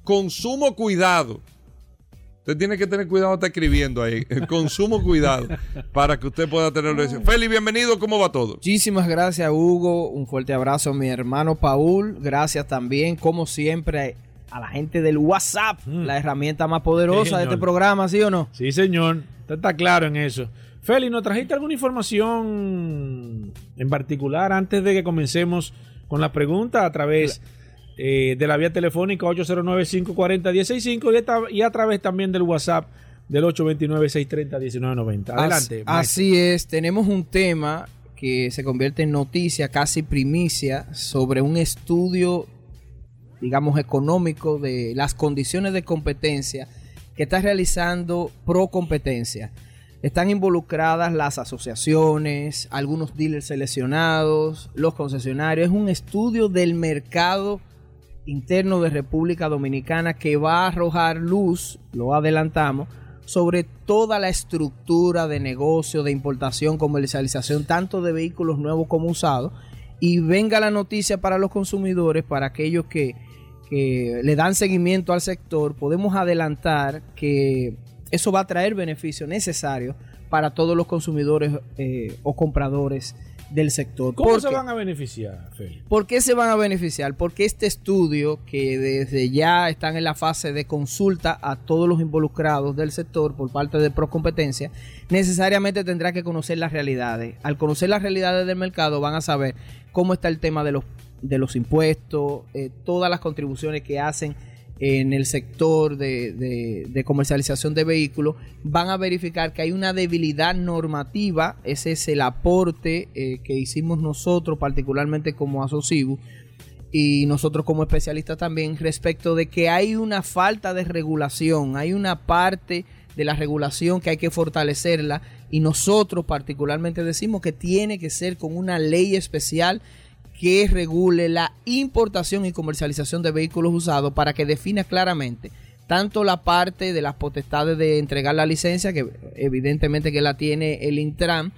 Consumo cuidado. Usted tiene que tener cuidado, está escribiendo ahí. Consumo cuidado para que usted pueda tenerlo. Feli, bienvenido. ¿Cómo va todo? Muchísimas gracias, Hugo. Un fuerte abrazo a mi hermano Paul. Gracias también, como siempre, a la gente del WhatsApp, la herramienta más poderosa de este programa, ¿sí o no? Sí, señor. Usted está claro en eso. Feli, ¿nos trajiste alguna información en particular antes de que comencemos con la pregunta a través eh, de la vía telefónica 809-540-165 y, y a través también del WhatsApp del 829-630-1990? Adelante. Así es, tenemos un tema que se convierte en noticia, casi primicia, sobre un estudio, digamos, económico de las condiciones de competencia que está realizando Pro Competencia. Están involucradas las asociaciones, algunos dealers seleccionados, los concesionarios. Es un estudio del mercado interno de República Dominicana que va a arrojar luz, lo adelantamos, sobre toda la estructura de negocio, de importación, comercialización, tanto de vehículos nuevos como usados. Y venga la noticia para los consumidores, para aquellos que, que le dan seguimiento al sector, podemos adelantar que eso va a traer beneficios necesarios para todos los consumidores eh, o compradores del sector. ¿Cómo se van a beneficiar, Feli? ¿Por qué se van a beneficiar? Porque este estudio, que desde ya están en la fase de consulta a todos los involucrados del sector por parte de Procompetencia, necesariamente tendrá que conocer las realidades. Al conocer las realidades del mercado van a saber cómo está el tema de los, de los impuestos, eh, todas las contribuciones que hacen en el sector de, comercialización de vehículos, van a verificar que hay una debilidad normativa, ese es el aporte eh, que hicimos nosotros, particularmente como Asocibu, y nosotros como especialistas también, respecto de que hay una falta de regulación, hay una parte de la regulación que hay que fortalecerla y nosotros particularmente decimos que tiene que ser con una ley especial que regule la importación y comercialización de vehículos usados para que defina claramente tanto la parte de las potestades de entregar la licencia, que evidentemente que la tiene el Intran,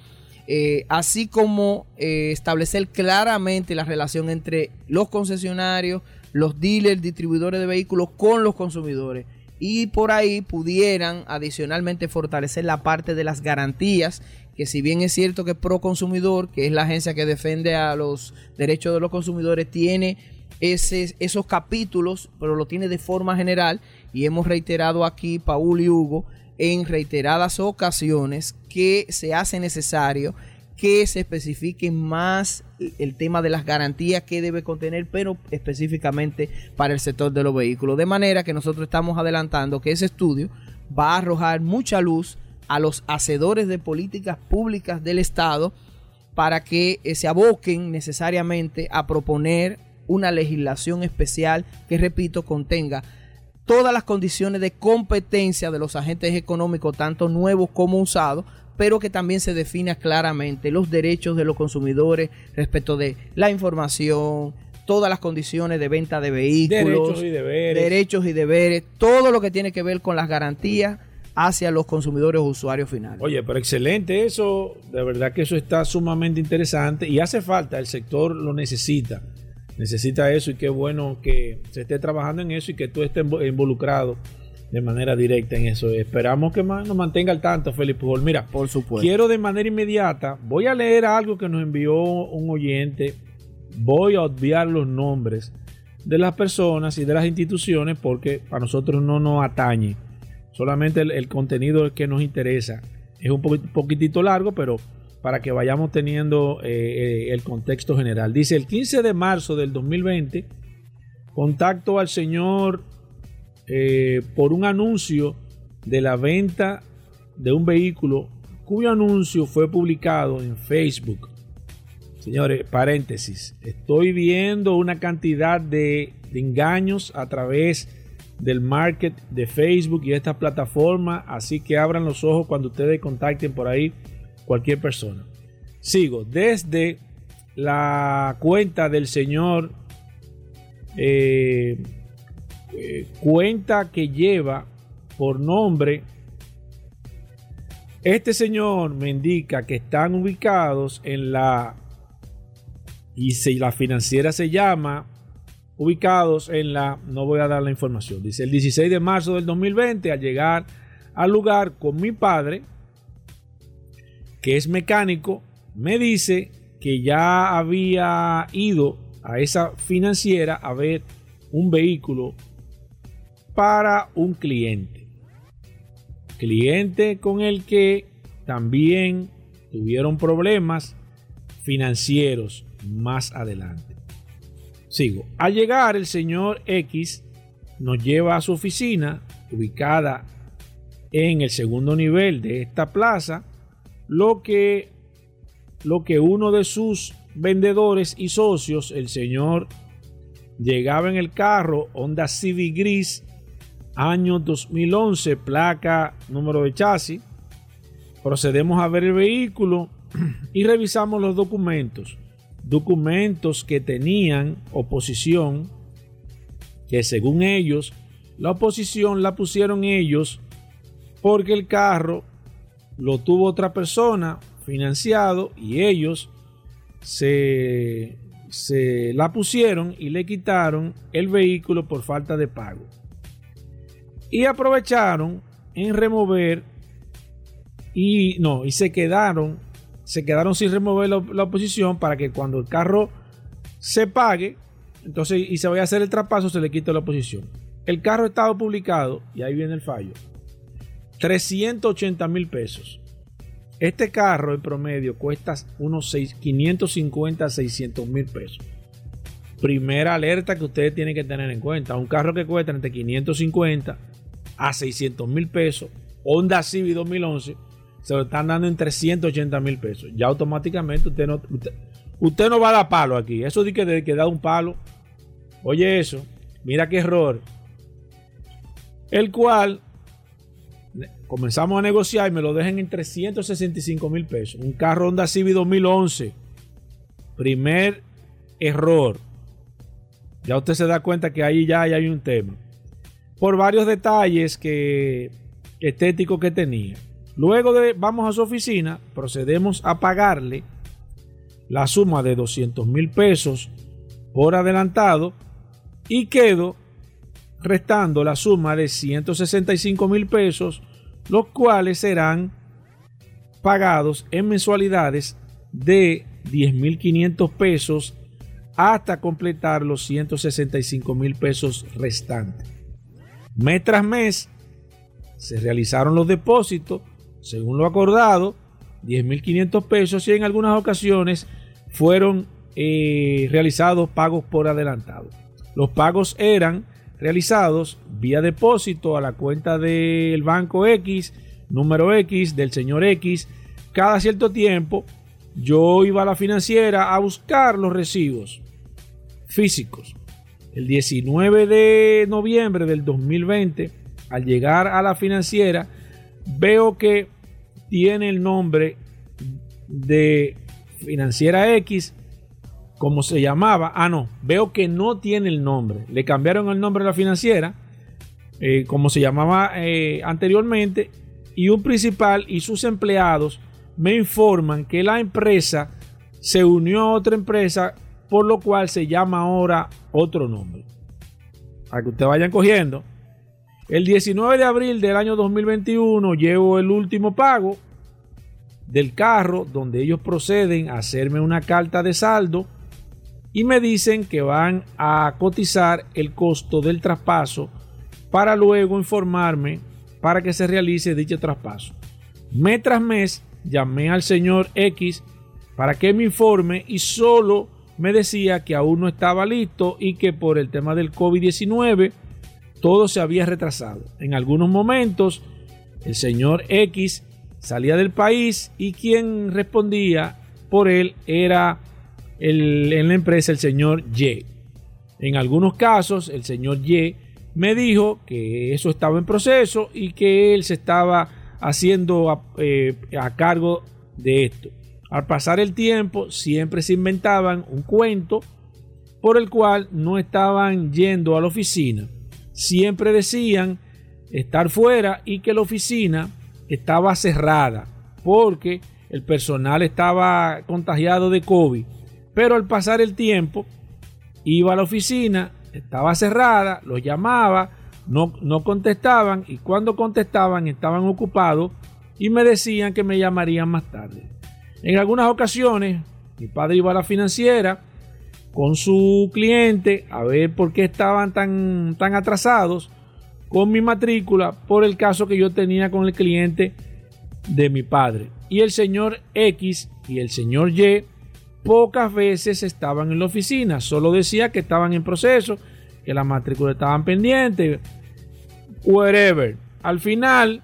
eh, así como eh, establecer claramente la relación entre los concesionarios, los dealers, distribuidores de vehículos con los consumidores. Y por ahí pudieran adicionalmente fortalecer la parte de las garantías que si bien es cierto que Pro Consumidor, que es la agencia que defiende a los derechos de los consumidores, tiene esos capítulos, pero lo tiene de forma general y hemos reiterado aquí, Paul y Hugo, en reiteradas ocasiones que se hace necesario que se especifique más el tema de las garantías que debe contener, pero específicamente para el sector de los vehículos. De manera que nosotros estamos adelantando que ese estudio va a arrojar mucha luz a los hacedores de políticas públicas del Estado para que eh, se aboquen necesariamente a proponer una legislación especial que, repito, contenga todas las condiciones de competencia de los agentes económicos, tanto nuevos como usados, pero que también se defina claramente los derechos de los consumidores respecto de la información, todas las condiciones de venta de vehículos, derechos y deberes, derechos y deberes todo lo que tiene que ver con las garantías hacia los consumidores o usuarios finales. Oye, pero excelente eso, de verdad que eso está sumamente interesante y hace falta, el sector lo necesita, necesita eso y qué bueno que se esté trabajando en eso y que tú estés involucrado de manera directa en eso. Esperamos que nos mantenga al tanto, Felipe Pujol. Mira, por supuesto. Quiero de manera inmediata, voy a leer algo que nos envió un oyente, voy a obviar los nombres de las personas y de las instituciones porque a nosotros no nos atañe solamente el, contenido que nos interesa. Es un poquitito largo, pero para que vayamos teniendo eh, eh, el contexto general. Dice, el 15 de marzo del 2020, contacto al señor eh, por un anuncio de la venta de un vehículo cuyo anuncio fue publicado en Facebook. Señores, paréntesis, estoy viendo una cantidad de, engaños a través de del market de Facebook y esta plataforma, así que abran los ojos cuando ustedes contacten por ahí cualquier persona. Sigo desde la cuenta del señor, eh, cuenta que lleva por nombre, este señor me indica que están ubicados en la, y si la financiera se llama ubicados en la, no voy a dar la información, dice el 16 de marzo del 2020 al llegar al lugar con mi padre, que es mecánico, me dice que ya había ido a esa financiera a ver un vehículo para un cliente. Cliente con el que también tuvieron problemas financieros más adelante. Sigo. Al llegar el señor X nos lleva a su oficina ubicada en el segundo nivel de esta plaza, lo que, lo que uno de sus vendedores y socios, el señor, llegaba en el carro Honda Civic Gris, año 2011, placa, número de chasis. Procedemos a ver el vehículo y revisamos los documentos. Documentos que tenían oposición, que según ellos, la oposición la pusieron ellos porque el carro lo tuvo otra persona financiado y ellos se, se la pusieron y le quitaron el vehículo por falta de pago. Y aprovecharon en remover y no, y se quedaron, se quedaron sin remover la, oposición para que cuando el carro se pague, entonces y se vaya a hacer el traspaso, se le quita la oposición. El carro estaba publicado, y ahí viene el fallo, 380 mil pesos. Este carro en promedio cuesta unos 6, 550 a 600 mil pesos. Primera alerta que ustedes tienen que tener en cuenta. Un carro que cuesta entre 550 a 600 mil pesos. Honda Civic 2011 se lo están dando en 380 mil pesos. Ya automáticamente usted no, usted, no va a dar palo aquí. Eso de que, que da un palo. Oye eso. Mira qué error. El cual comenzamos a negociar y me lo dejan en 365 mil pesos. Un carro Honda Civic 2011. Primer error. Ya usted se da cuenta que ahí ya hay un tema. Por varios detalles que estéticos que tenía. Luego de vamos a su oficina, procedemos a pagarle la suma de 200 mil pesos por adelantado y quedo restando la suma de 165 mil pesos los cuales serán pagados en mensualidades de 10.500 pesos hasta completar los 165 mil pesos restantes. Mes tras mes se realizaron los depósitos según lo acordado, 10.500 pesos y en algunas ocasiones fueron eh, realizados pagos por adelantado. Los pagos eran realizados vía depósito a la cuenta del banco X, número X, del señor X. Cada cierto tiempo yo iba a la financiera a buscar los recibos físicos. El 19 de noviembre del 2020, al llegar a la financiera, veo que tiene el nombre de financiera X como se llamaba. Ah, no, veo que no tiene el nombre. Le cambiaron el nombre a la financiera, eh, como se llamaba eh, anteriormente, y un principal y sus empleados me informan que la empresa se unió a otra empresa, por lo cual se llama ahora otro nombre. Para que ustedes vayan cogiendo. El 19 de abril del año 2021 llevo el último pago del carro donde ellos proceden a hacerme una carta de saldo y me dicen que van a cotizar el costo del traspaso para luego informarme para que se realice dicho traspaso. Mes tras mes llamé al señor X para que me informe y solo me decía que aún no estaba listo y que por el tema del COVID-19 todo se había retrasado. En algunos momentos el señor X salía del país y quien respondía por él era el, en la empresa el señor Y. En algunos casos, el señor Y me dijo que eso estaba en proceso y que él se estaba haciendo a, eh, a cargo de esto. Al pasar el tiempo, siempre se inventaban un cuento por el cual no estaban yendo a la oficina. Siempre decían estar fuera y que la oficina estaba cerrada porque el personal estaba contagiado de COVID. Pero al pasar el tiempo, iba a la oficina estaba cerrada, los llamaba, no, no contestaban y cuando contestaban estaban ocupados y me decían que me llamarían más tarde. En algunas ocasiones, mi padre iba a la financiera con su cliente a ver por qué estaban tan, tan atrasados con mi matrícula por el caso que yo tenía con el cliente de mi padre. Y el señor X y el señor Y pocas veces estaban en la oficina, solo decía que estaban en proceso, que las matrículas estaban pendientes, whatever. Al final,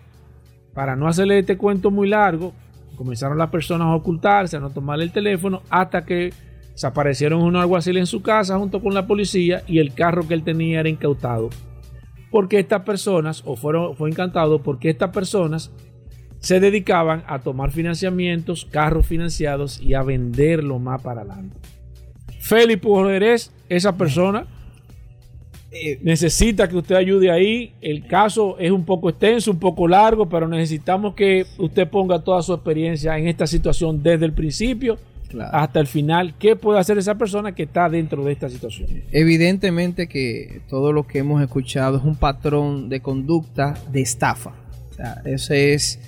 para no hacerle este cuento muy largo, comenzaron las personas a ocultarse, a no tomar el teléfono, hasta que desaparecieron unos alguaciles en su casa junto con la policía y el carro que él tenía era incautado. Porque estas personas, o fueron, fue incautado porque estas personas se dedicaban a tomar financiamientos, carros financiados y a venderlo más para adelante. Felipe Jerez, esa persona, eh, necesita que usted ayude ahí. El caso es un poco extenso, un poco largo, pero necesitamos que usted ponga toda su experiencia en esta situación desde el principio hasta el final. ¿Qué puede hacer esa persona que está dentro de esta situación? Evidentemente que todo lo que hemos escuchado es un patrón de conducta de estafa. O sea, ese es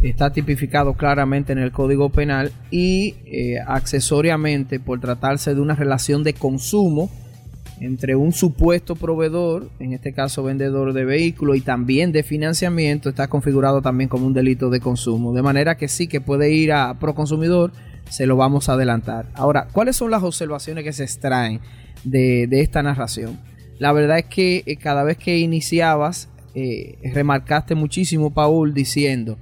está tipificado claramente en el Código Penal y eh, accesoriamente por tratarse de una relación de consumo entre un supuesto proveedor, en este caso vendedor de vehículos y también de financiamiento, está configurado también como un delito de consumo. De manera que sí que puede ir a Proconsumidor, se lo vamos a adelantar. Ahora, ¿cuáles son las observaciones que se extraen de, esta narración? La verdad es que eh, cada vez que iniciabas, eh, remarcaste muchísimo, Paul, diciendo,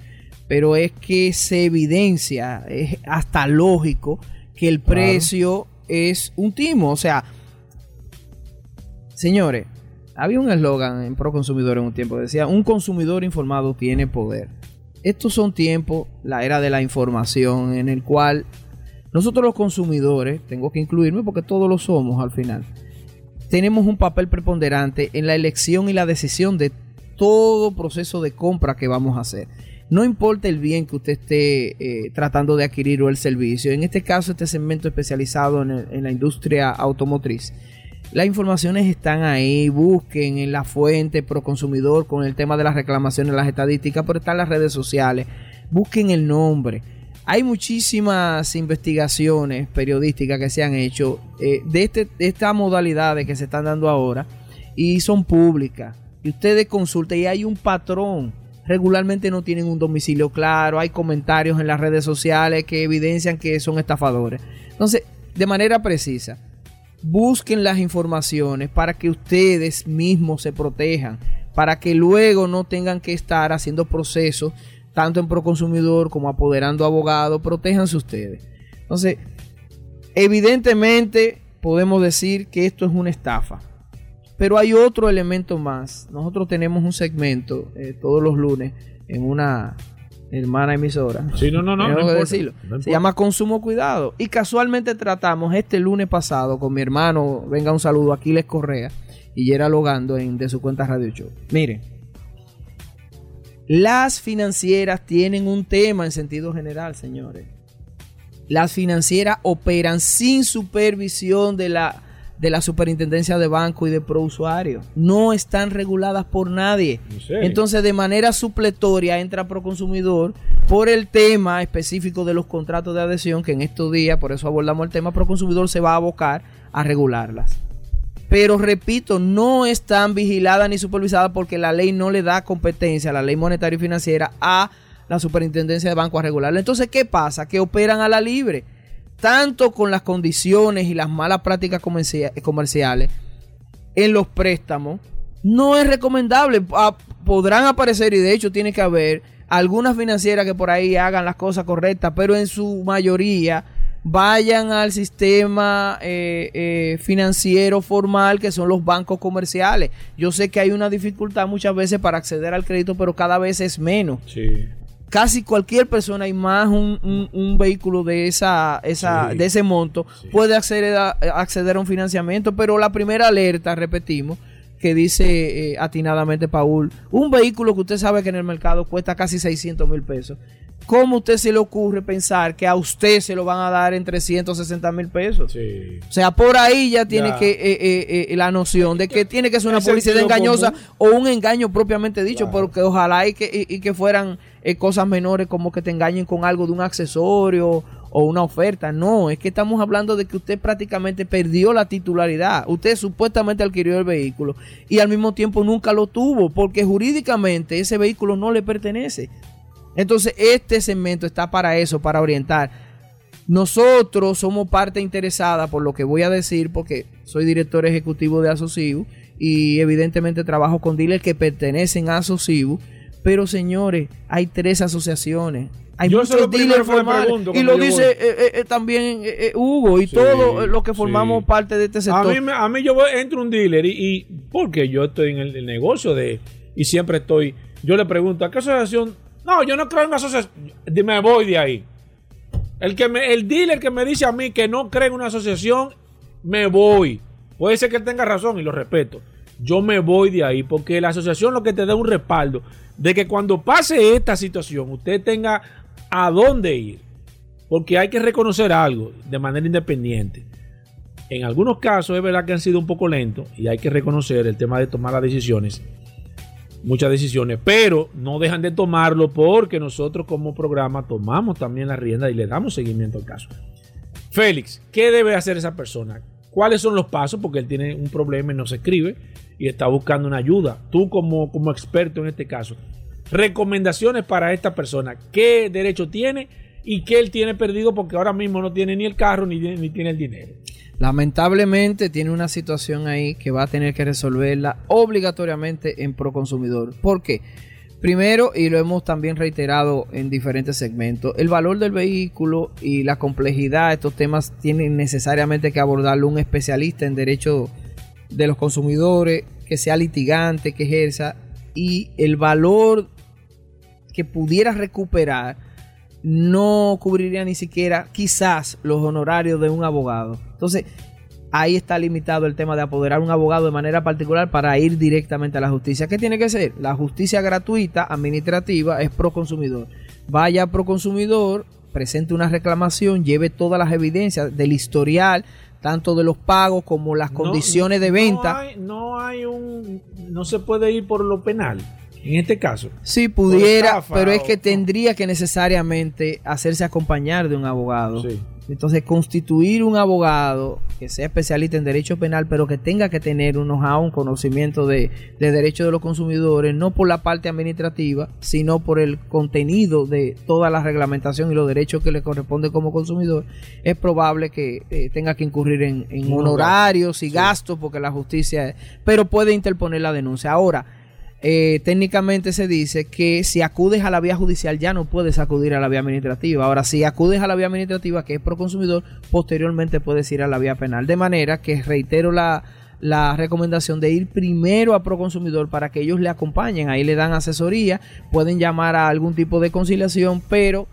pero es que se evidencia, es hasta lógico que el precio es un timo. O sea, señores, había un eslogan en Pro Consumidor en un tiempo que decía, un consumidor informado tiene poder. Estos son tiempos, la era de la información, en el cual nosotros los consumidores, tengo que incluirme porque todos lo somos al final, tenemos un papel preponderante en la elección y la decisión de todo proceso de compra que vamos a hacer no importa el bien que usted esté eh, tratando de adquirir o el servicio, en este caso este segmento especializado en, la industria automotriz, las informaciones están ahí, busquen en la fuente pro consumidor con el tema de las reclamaciones, las estadísticas, pero están las redes sociales, busquen el nombre. Hay muchísimas investigaciones periodísticas que se han hecho eh, de, este, de estas modalidades que se están dando ahora y son públicas. Y ustedes consulten y hay un patrón regularmente no tienen un domicilio claro, hay comentarios en las redes sociales que evidencian que son estafadores. Entonces, de manera precisa, busquen las informaciones para que ustedes mismos se protejan, para que luego no tengan que estar haciendo procesos tanto en Proconsumidor como apoderando abogados, protéjanse ustedes. Entonces, evidentemente podemos decir que esto es una estafa. Pero hay otro elemento más. Nosotros tenemos un segmento eh, todos los lunes en una hermana emisora. Sí, no, no, no. no decirlo. Se llama Consumo Cuidado. Y casualmente tratamos este lunes pasado con mi hermano, venga un saludo, Aquiles Correa y Yera Logando en, de su cuenta Radio Show. Miren, las financieras tienen un tema en sentido general, señores. Las financieras operan sin supervisión de la de la superintendencia de banco y de prousuario. No están reguladas por nadie. Entonces, de manera supletoria entra Proconsumidor por el tema específico de los contratos de adhesión, que en estos días, por eso abordamos el tema, Proconsumidor se va a abocar a regularlas. Pero repito, no están vigiladas ni supervisadas porque la ley no le da competencia, la ley monetaria y financiera, a la superintendencia de banco a regularla. Entonces, ¿qué pasa? Que operan a la libre tanto con las condiciones y las malas prácticas comerciales en los préstamos, no es recomendable. Ah, podrán aparecer y de hecho tiene que haber algunas financieras que por ahí hagan las cosas correctas, pero en su mayoría vayan al sistema eh, eh, financiero formal que son los bancos comerciales. Yo sé que hay una dificultad muchas veces para acceder al crédito, pero cada vez es menos. Sí casi cualquier persona y más un, vehículo de esa, esa de ese monto puede acceder a, acceder a un financiamiento. Pero la primera alerta repetimos que dice eh, atinadamente Paul un vehículo que usted sabe que en el mercado cuesta casi 600 mil pesos ¿cómo usted se le ocurre pensar que a usted se lo van a dar en 360 mil pesos? Sí. O sea, por ahí ya tiene Ya. que eh, eh, eh, la noción de que tiene que ser una publicidad engañosa común. o un engaño propiamente dicho, Claro. porque ojalá y que, y, y que fueran eh, cosas menores como que te engañen con algo de un accesorio o una oferta. No, es que estamos hablando de que usted prácticamente perdió la titularidad. Usted supuestamente adquirió el vehículo y al mismo tiempo nunca lo tuvo, porque jurídicamente ese vehículo no le pertenece. Entonces, este segmento está para eso, para orientar. Nosotros somos parte interesada por lo que voy a decir, porque soy director ejecutivo de Asocibu y evidentemente trabajo con dealers que pertenecen a Asocibu. Pero señores, hay tres asociaciones. Hay Yo muchos dealers formales. Y lo dice eh, eh, eh, también eh, Hugo y Sí, todos los que sí. formamos parte de este A sector. mí, a mí yo voy, entro un dealer y, y porque yo estoy en el, el negocio de y siempre estoy, yo le pregunto, ¿a qué asociación? No, yo no creo en asociación, me voy de ahí. El, que me, el dealer que me dice a mí que no cree en una asociación, me voy. Puede ser que tenga razón y lo respeto. Yo me voy de ahí porque la asociación lo que te da un respaldo de que cuando pase esta situación usted tenga a dónde ir. Porque hay que reconocer algo de manera independiente. En algunos casos es verdad que han sido un poco lentos y hay que reconocer el tema de tomar las decisiones. Muchas decisiones, pero no dejan de tomarlo porque nosotros como programa tomamos también la rienda y le damos seguimiento al caso. Félix, ¿qué debe hacer esa persona? ¿Cuáles son los pasos? Porque él tiene un problema y no se escribe y está buscando una ayuda. Tú como, como experto en este caso, recomendaciones para esta persona. ¿Qué derecho tiene y qué él tiene perdido porque ahora mismo no tiene ni el carro ni, ni tiene el dinero? Lamentablemente tiene una situación ahí que va a tener que resolverla obligatoriamente en Proconsumidor. ¿Por qué? Primero, y lo hemos también reiterado en diferentes segmentos, el valor del vehículo y la complejidad de estos temas tienen necesariamente que abordarlo un especialista en derecho de los consumidores, que sea litigante, que ejerza, y el valor que pudiera recuperar no cubriría ni siquiera quizás los honorarios de un abogado. Entonces, ahí está limitado el tema de apoderar a un abogado de manera particular para ir directamente a la justicia. ¿Qué tiene que ser? La justicia gratuita, administrativa, es pro consumidor. Vaya pro consumidor, presente una reclamación, lleve todas las evidencias del historial, tanto de los pagos como las No- condiciones de venta. No hay, no hay un. No se puede ir por lo penal. En este caso. Sí, pudiera, estafa pero es que tendría que necesariamente hacerse acompañar de un abogado. Sí. Entonces, constituir un abogado que sea especialista en derecho penal, pero que tenga que tener un know-how, un conocimiento de, de derecho de los consumidores, no por la parte administrativa, sino por el contenido de toda la reglamentación y los derechos que le corresponde como consumidor, es probable que eh, tenga que incurrir en, honorarios y gastos, porque la justicia, pero puede interponer la denuncia. Ahora, eh, técnicamente se dice que si acudes a la vía judicial ya no puedes acudir a la vía administrativa. Ahora, si acudes a la vía administrativa, que es pro consumidor, posteriormente puedes ir a la vía penal. De manera que reitero la, la recomendación de ir primero a pro consumidor para que ellos le acompañen. Ahí le dan asesoría, pueden llamar a algún tipo de conciliación, pero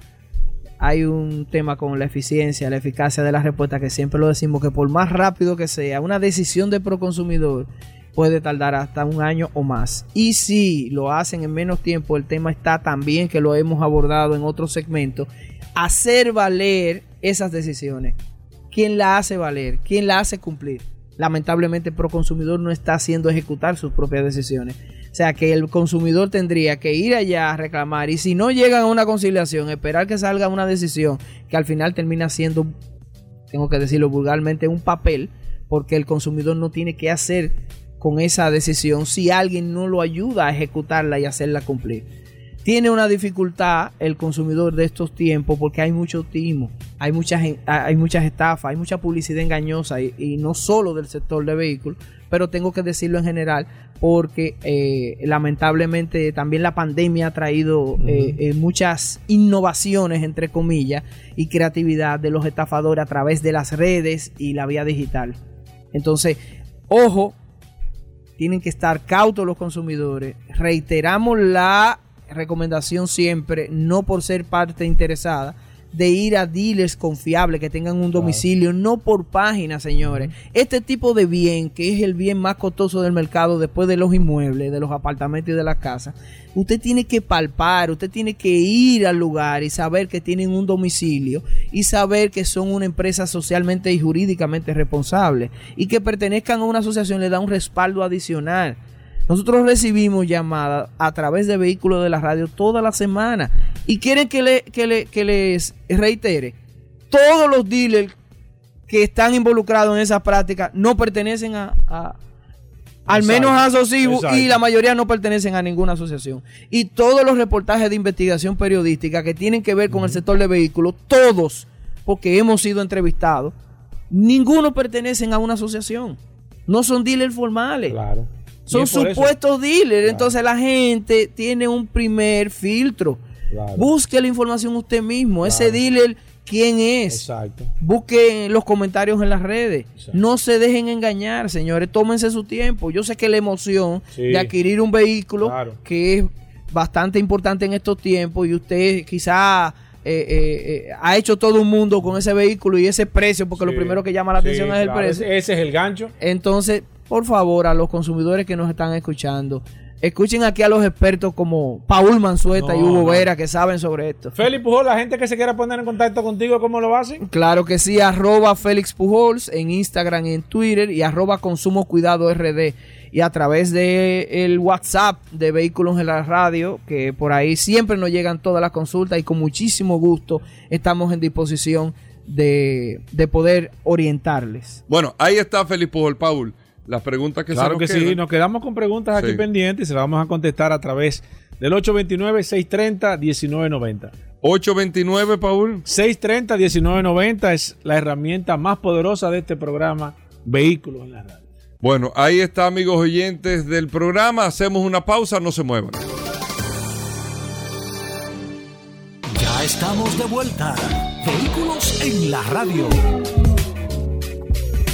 hay un tema con la eficiencia, la eficacia de la respuesta, que siempre lo decimos que por más rápido que sea, una decisión de pro consumidor puede tardar hasta un año o más. Y si lo hacen en menos tiempo, el tema está también que lo hemos abordado en otro segmento, hacer valer esas decisiones. ¿Quién la hace valer? ¿Quién la hace cumplir? Lamentablemente el consumidor no está haciendo ejecutar sus propias decisiones. O sea que el consumidor tendría que ir allá a reclamar y si no llegan a una conciliación, esperar que salga una decisión que al final termina siendo, tengo que decirlo vulgarmente, un papel, porque el consumidor no tiene que hacer con esa decisión si alguien no lo ayuda a ejecutarla y hacerla cumplir. Tiene una dificultad el consumidor de estos tiempos porque hay mucho timo, hay muchas, hay muchas estafas, hay mucha publicidad engañosa y, y no solo del sector de vehículos, pero tengo que decirlo en general porque eh, lamentablemente también la pandemia ha traído eh, eh, muchas innovaciones, entre comillas, y creatividad de los estafadores a través de las redes y la vía digital. Entonces, ojo, tienen que estar cautos los consumidores. Reiteramos la recomendación siempre, no por ser parte interesada, de ir a dealers confiables que tengan un domicilio, no por página, señores. Este tipo de bien, que es el bien más costoso del mercado después de los inmuebles, de los apartamentos y de las casas, usted tiene que palpar, usted tiene que ir al lugar y saber que tienen un domicilio y saber que son una empresa socialmente y jurídicamente responsable y que pertenezcan a una asociación le da un respaldo adicional. Nosotros recibimos llamadas a través de vehículos de la radio toda la semana y quieren que, le, que, le- que les reitere. Todos los dealers que están involucrados en esa práctica no pertenecen a, a- al menos a Asocibu y la mayoría no pertenecen a ninguna asociación. Y todos los reportajes de investigación periodística que tienen que ver con el sector de vehículos, todos, porque hemos sido entrevistados, ninguno pertenecen a una asociación. No son dealers formales. Claro. Son eso- supuestos dealers. Entonces la gente tiene un primer filtro. Claro. Busque la información usted mismo. Ese dealer, ¿quién es? Exacto. Busque los comentarios en las redes. No se dejen engañar, señores. Tómense su tiempo. Yo sé que la emoción Sí. de adquirir un vehículo, que es bastante importante en estos tiempos, y usted quizá eh, eh, eh, ha hecho todo un mundo con ese vehículo y ese precio, porque lo primero que llama la Sí, atención es el claro, precio. Ese, ese es el gancho. Entonces, por favor, a los consumidores que nos están escuchando, escuchen aquí a los expertos como Paul Manzueta y Hugo no. Vera que saben sobre esto. Félix Pujol, la gente que se quiera poner en contacto contigo, ¿cómo lo hacen? Claro que sí, arroba Félix Pujols en Instagram y en Twitter y arroba Consumo Cuidado RD y a través de el WhatsApp de Vehículos en la Radio, que por ahí siempre nos llegan todas las consultas y con muchísimo gusto estamos en disposición de, de poder orientarles. Bueno, ahí está Felipe Pujol, Paul. Las preguntas que se Claro nos que sí, nos quedamos con preguntas aquí Sí. pendientes y se las vamos a contestar a través del 829-630-1990. 829, Paul. 630-1990 es la herramienta más poderosa de este programa Vehículos en la Radio. Bueno, ahí está, amigos oyentes del programa. Hacemos una pausa, no se muevan. Ya estamos de vuelta. Vehículos en la radio.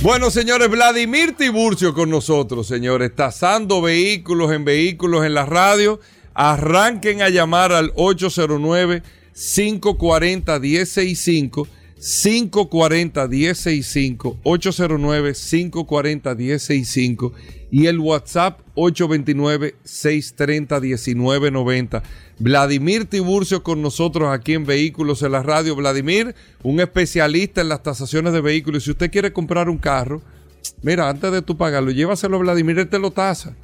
Bueno, señores, Vladimir Tiburcio con nosotros, señores, tasando vehículos en vehículos en la radio. Arranquen a llamar al 809-540-1065, 540-1065, 809-540-1065 y el WhatsApp 829-630-1990. Vladimir Tiburcio con nosotros aquí en Vehículos en la Radio. Vladimir, un especialista en las tasaciones de vehículos. Si usted quiere comprar un carro, mira, antes de tú pagarlo, llévaselo a Vladimir, él te lo tasa.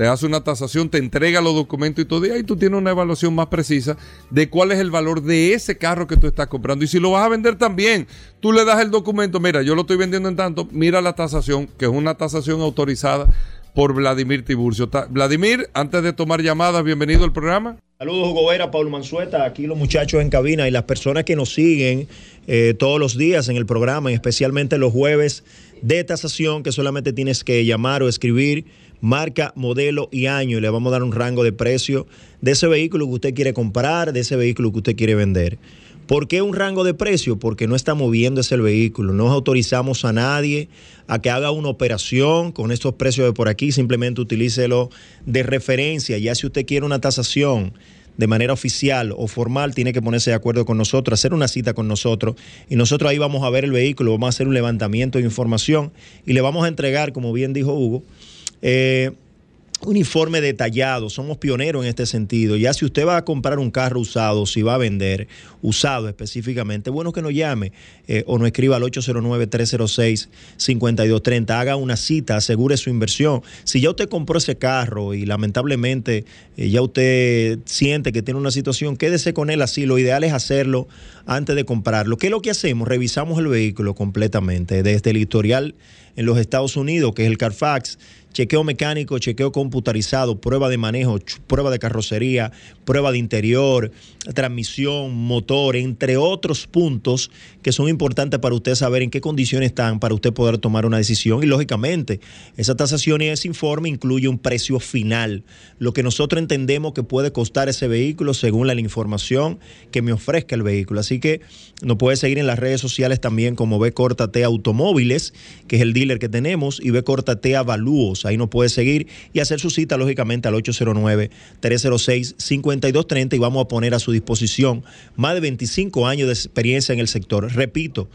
Te hace una tasación, te entrega los documentos y todo, y ahí tú tienes una evaluación más precisa de cuál es el valor de ese carro que tú estás comprando. Y si lo vas a vender también, tú le das el documento, mira, yo lo estoy vendiendo en tanto, mira la tasación, que es una tasación autorizada por Vladimir Tiburcio. Vladimir, antes de tomar llamadas, bienvenido al programa. Saludos, Hugo Vera, Paulo Manzueta, aquí los muchachos en cabina y las personas que nos siguen eh, todos los días en el programa, y especialmente los jueves de tasación, que solamente tienes que llamar o escribir marca, modelo y año y le vamos a dar un rango de precio de ese vehículo que usted quiere comprar, de ese vehículo que usted quiere vender. ¿Por qué un rango de precio? Porque no estamos viendo ese vehículo, no autorizamos a nadie a que haga una operación con estos precios de por aquí, simplemente utilícelo de referencia. Ya si usted quiere una tasación de manera oficial o formal, tiene que ponerse de acuerdo con nosotros, hacer una cita con nosotros y nosotros ahí vamos a ver el vehículo, vamos a hacer un levantamiento de información y le vamos a entregar, como bien dijo Hugo, eh, un informe detallado. Somos pioneros en este sentido. Ya si usted va a comprar un carro usado, si va a vender usado específicamente, bueno que nos llame eh, o nos escriba al 809-306-5230. Haga una cita, asegure su inversión. Si ya usted compró ese carro y lamentablemente eh, ya usted siente que tiene una situación, quédese con él así. Lo ideal es hacerlo antes de comprarlo. ¿Qué es lo que hacemos? Revisamos el vehículo completamente, desde el historial en los Estados Unidos, que es el Carfax, chequeo mecánico, chequeo computarizado, prueba de manejo, prueba de carrocería, prueba de interior, transmisión, motor, entre otros puntos que son importantes para usted saber en qué condiciones están para usted poder tomar una decisión. Y lógicamente, esa tasación y ese informe incluye un precio final, lo que nosotros entendemos que puede costar ese vehículo según la información que me ofrezca el vehículo. Así que nos puede seguir en las redes sociales también como B Corta Automóviles, que es el dealer que tenemos, y B Corta Avalúos Ahí nos puede seguir y hacer su cita, lógicamente, al 809-306-5230 y vamos a poner a su disposición más de 25 años de experiencia en el sector. Repito,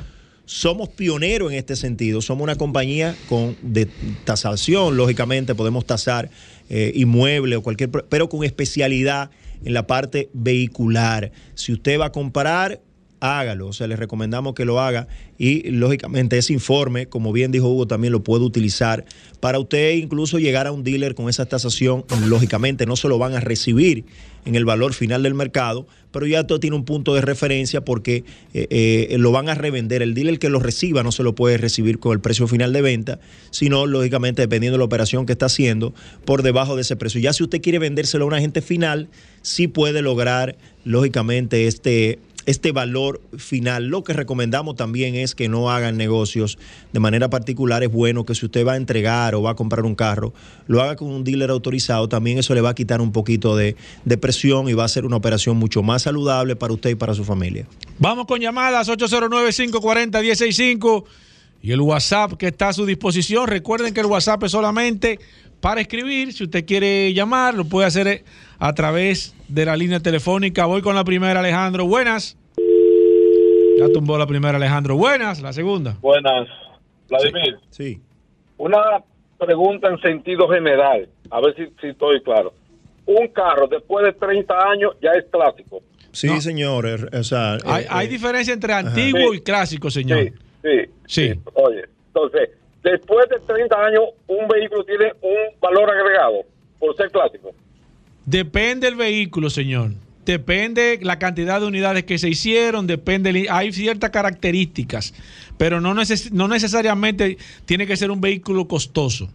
somos pioneros en este sentido. Somos una compañía con de tasación, lógicamente podemos tasar eh, inmueble o cualquier, pero con especialidad en la parte vehicular. Si usted va a comparar, hágalo. O sea, les recomendamos que lo haga y lógicamente ese informe, como bien dijo Hugo, también lo puede utilizar para usted incluso llegar a un dealer con esa tasación. Lógicamente no se lo van a recibir en el valor final del mercado, pero ya esto tiene un punto de referencia porque eh, eh, lo van a revender. El dealer que lo reciba no se lo puede recibir con el precio final de venta, sino lógicamente dependiendo de la operación que está haciendo por debajo de ese precio. Ya si usted quiere vendérselo a un agente final, sí puede lograr lógicamente este este valor final. Lo que recomendamos también es que no hagan negocios de manera particular. Es bueno que si usted va a entregar o va a comprar un carro, lo haga con un dealer autorizado. También eso le va a quitar un poquito de, de presión y va a ser una operación mucho más saludable para usted y para su familia. Vamos con llamadas 809-540-165 y el WhatsApp que está a su disposición. Recuerden que el WhatsApp es solamente para escribir. Si usted quiere llamar, lo puede hacer eh, a través de la línea telefónica. Voy con la primera, Alejandro. Buenas. Ya tumbó la primera, Alejandro. Buenas. La segunda. Buenas, Vladimir. Sí. Una pregunta en sentido general, a ver si, si estoy claro. Un carro después de 30 años ya es clásico. Sí, señor. eh, O sea, Hay, eh, hay eh, diferencia entre antiguo Sí. y clásico, señor. Sí, Sí. oye, entonces, después de 30 años, un vehículo tiene un valor agregado por ser clásico. Depende el vehículo, señor. Depende la cantidad de unidades que se hicieron, depende, hay ciertas características, pero no, neces- no necesariamente tiene que ser un vehículo costoso.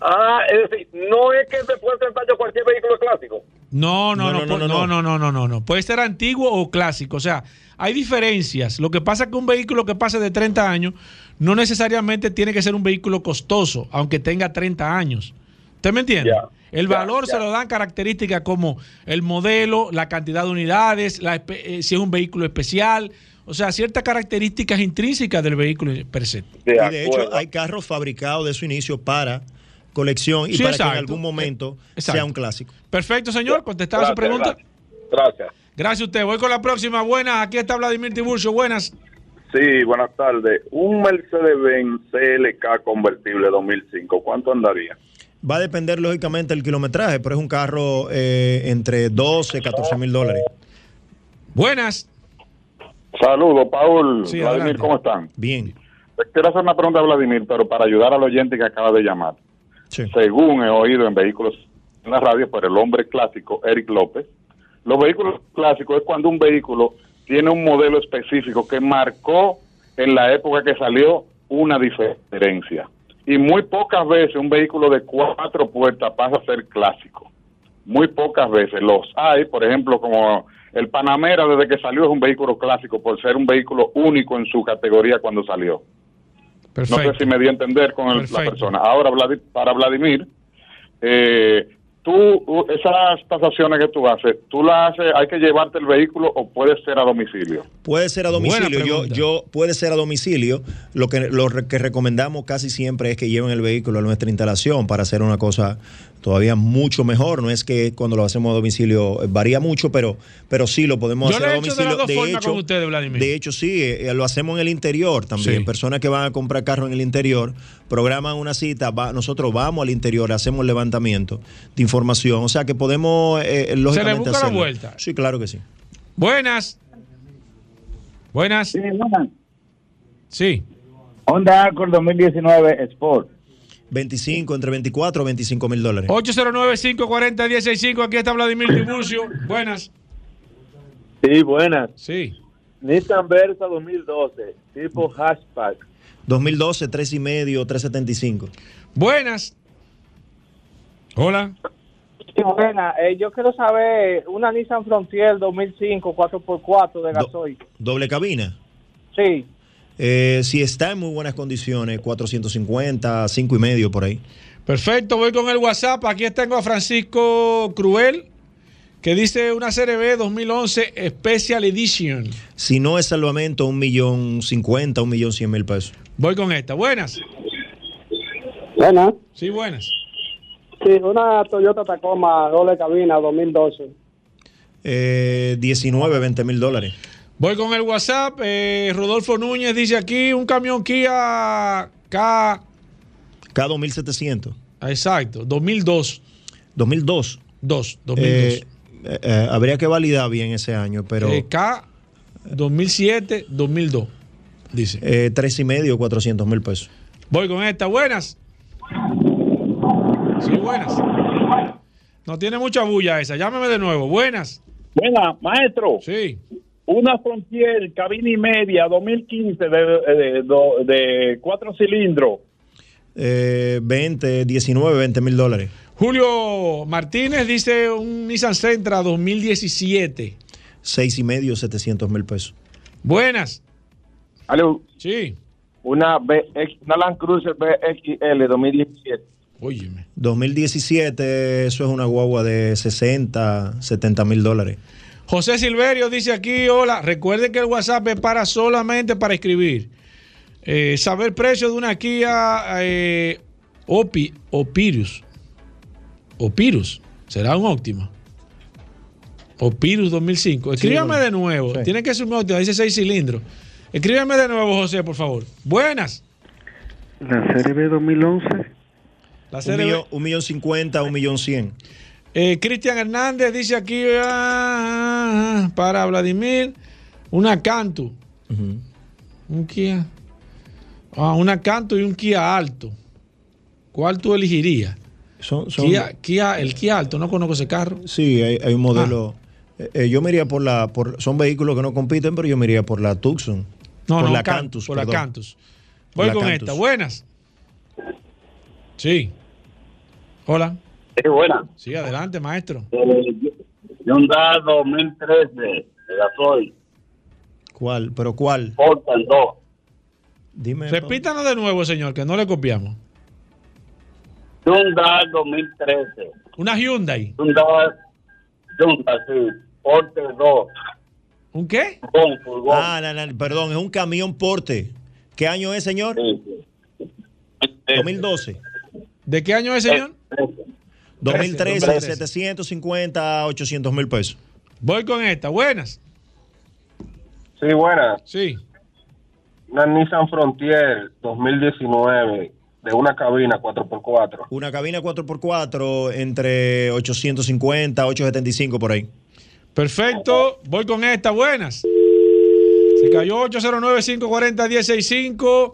Ah, es decir, no es que después de 30 años cualquier vehículo es clásico. No, no, No, no, no, no, no, no, no, no, no, no. Puede ser antiguo o clásico. O sea, hay diferencias. Lo que pasa es que un vehículo que pase de 30 años no necesariamente tiene que ser un vehículo costoso, aunque tenga 30 años. ¿Usted me entiende? El valor se lo dan características como el modelo, la cantidad de unidades, la eh, si es un vehículo especial. O sea, ciertas características intrínsecas del vehículo per se. De y de hecho, hay carros fabricados de su inicio para colección y Sí, para que en algún momento Exacto. sea un clásico. Perfecto, señor. Contestaba su pregunta. Gracias. gracias. Gracias a usted. Voy con la próxima. Buenas. Aquí está Vladimir Tiburcio. Buenas. Sí, buenas tardes. Un Mercedes-Benz CLK convertible 2005, ¿cuánto andaría? Va a depender lógicamente del kilometraje, pero es un carro eh, entre 12 y 14 mil dólares. Buenas. Saludos, Paul. Sí, Vladimir, adelante. ¿cómo están? Bien. Quiero hacer una pregunta a Vladimir, pero para ayudar al oyente que acaba de llamar. Sí. Según he oído en vehículos en la radio por el hombre clásico Eric López, los vehículos clásicos es cuando un vehículo tiene un modelo específico que marcó en la época que salió una diferencia. Y muy pocas veces un vehículo de cuatro puertas pasa a ser clásico. Muy pocas veces. Los hay, por ejemplo, como el Panamera desde que salió es un vehículo clásico por ser un vehículo único en su categoría cuando salió. No sé si me di a entender con el- la persona. Ahora, para Vladimir, eh, tú, esas tasaciones que tú haces, ¿tú las haces, hay que llevarte el vehículo o puede ser a domicilio? Puede ser a domicilio. Yo, yo puede ser a domicilio. Lo que lo que recomendamos casi siempre es que lleven el vehículo a nuestra instalación para hacer una cosa todavía mucho mejor. No es que cuando lo hacemos a domicilio eh, varía mucho, pero, pero sí lo podemos Yo hacer lo a hecho de domicilio. las dos formas con ustedes, Vladimir. de hecho, sí, eh, eh, lo hacemos en el interior también. Sí. Personas que van a comprar carro en el interior programan una cita. va- nosotros vamos al interior, hacemos el levantamiento de información. O sea que podemos, eh, lógicamente, busca la hacerlo. vuelta. Sí, claro que sí. Buenas. Buenas. Sí. Honda Accord 2019 Sport. 25, entre 24 o 25 mil dólares. 809-540-165. Aquí está Vladimir Tiburcio. Buenas. Sí, buenas. Sí. Nissan Versa 2012, tipo hatchback. 2012, 3 y medio, 375. Buenas. Hola. Sí, buena. Eh, yo quiero saber una Nissan Frontier 2005 4x4 de gasoil. Doble cabina. Sí. Eh, si está en muy buenas condiciones, 450, 5 y medio por ahí. Perfecto, voy con el WhatsApp. Aquí tengo a Francisco Cruel, que dice una CRB 2011 Special Edition. Si no es salvamento, un millón cincuenta, un millón cien mil pesos. Voy con esta. Buenas. Buenas. Sí, buenas. Sí, una Toyota Tacoma doble cabina 2012. Eh, 19, 20 mil dólares. Voy con el WhatsApp. eh, Rodolfo Núñez dice aquí un camión Kia K. K2700. Exacto, 2002. 2002. 2, 2002. Eh, eh, eh, habría que validar bien ese año, pero Eh, K 2007, 2002. Dice. eh, tres y medio, 400 mil pesos. Voy con esta. Buenas. Sí, buenas. No tiene mucha bulla esa. Llámeme de nuevo. Buenas. Buena, maestro. Sí. Una Frontier, cabina y media, 2015, de, de, de- de cuatro cilindros. Eh, 20, 19, 20 mil dólares. Julio Martínez dice un Nissan Sentra 2017. Seis y medio, 700 mil pesos. Buenas. Aló. Sí. Una, BX, una Land Cruiser BXL 2017. Óyeme. 2017, eso es una guagua de 60, 70 mil dólares. José Silverio dice aquí, hola, recuerde que el WhatsApp es para solamente para escribir. Eh, saber precio de una Kia eh, Opi, Opirus. Opirus. ¿Será un óptima? Opirus 2005. Escríbame de nuevo. Tiene que ser un óptima, dice 6 cilindros. Escríbeme de nuevo, José, por favor. Buenas. La serie B 2011. La Un serie millón, un millón cincuenta, un millón cien. Eh, Cristian Hernández dice aquí ah, para Vladimir una Cantu. Un Kia. Ah, una Cantu y un Kia Alto. ¿Cuál tú elegirías? Son, son- Kia, Kia- el Kia Alto, no conozco ese carro. Sí, hay, hay un modelo. eh, eh, yo me iría por la. Por, son vehículos que no compiten, pero yo me iría por la Tucson. No, por no, la Can- Cantus. Por la. Cantus. Voy la con Cantus. esta. Buenas. Sí. Hola. Sí, buena. Sí, adelante, maestro. Hyundai 2013, de gasoil, ¿Cuál? ¿Pero cuál? Portan 2. Dime. Repítanos de nuevo, señor, que no le copiamos. Hyundai 2013. Una Hyundai. Hyundai, Hyundai, sí, Porte 2. ¿Un qué? Furgón, furgón. Ah, no, no, perdón, es un camión porte. ¿Qué año es, señor? 2012. ¿De qué año es, señor? 2013, 2013. 750, 800 mil pesos. Voy con esta. Buenas. Sí, buena. Sí. Una Nissan Frontier 2019 de una cabina 4x4. Una cabina 4x4 entre 850, 875 por ahí. Perfecto. Voy con esta. Buenas. Se cayó 809-540-165.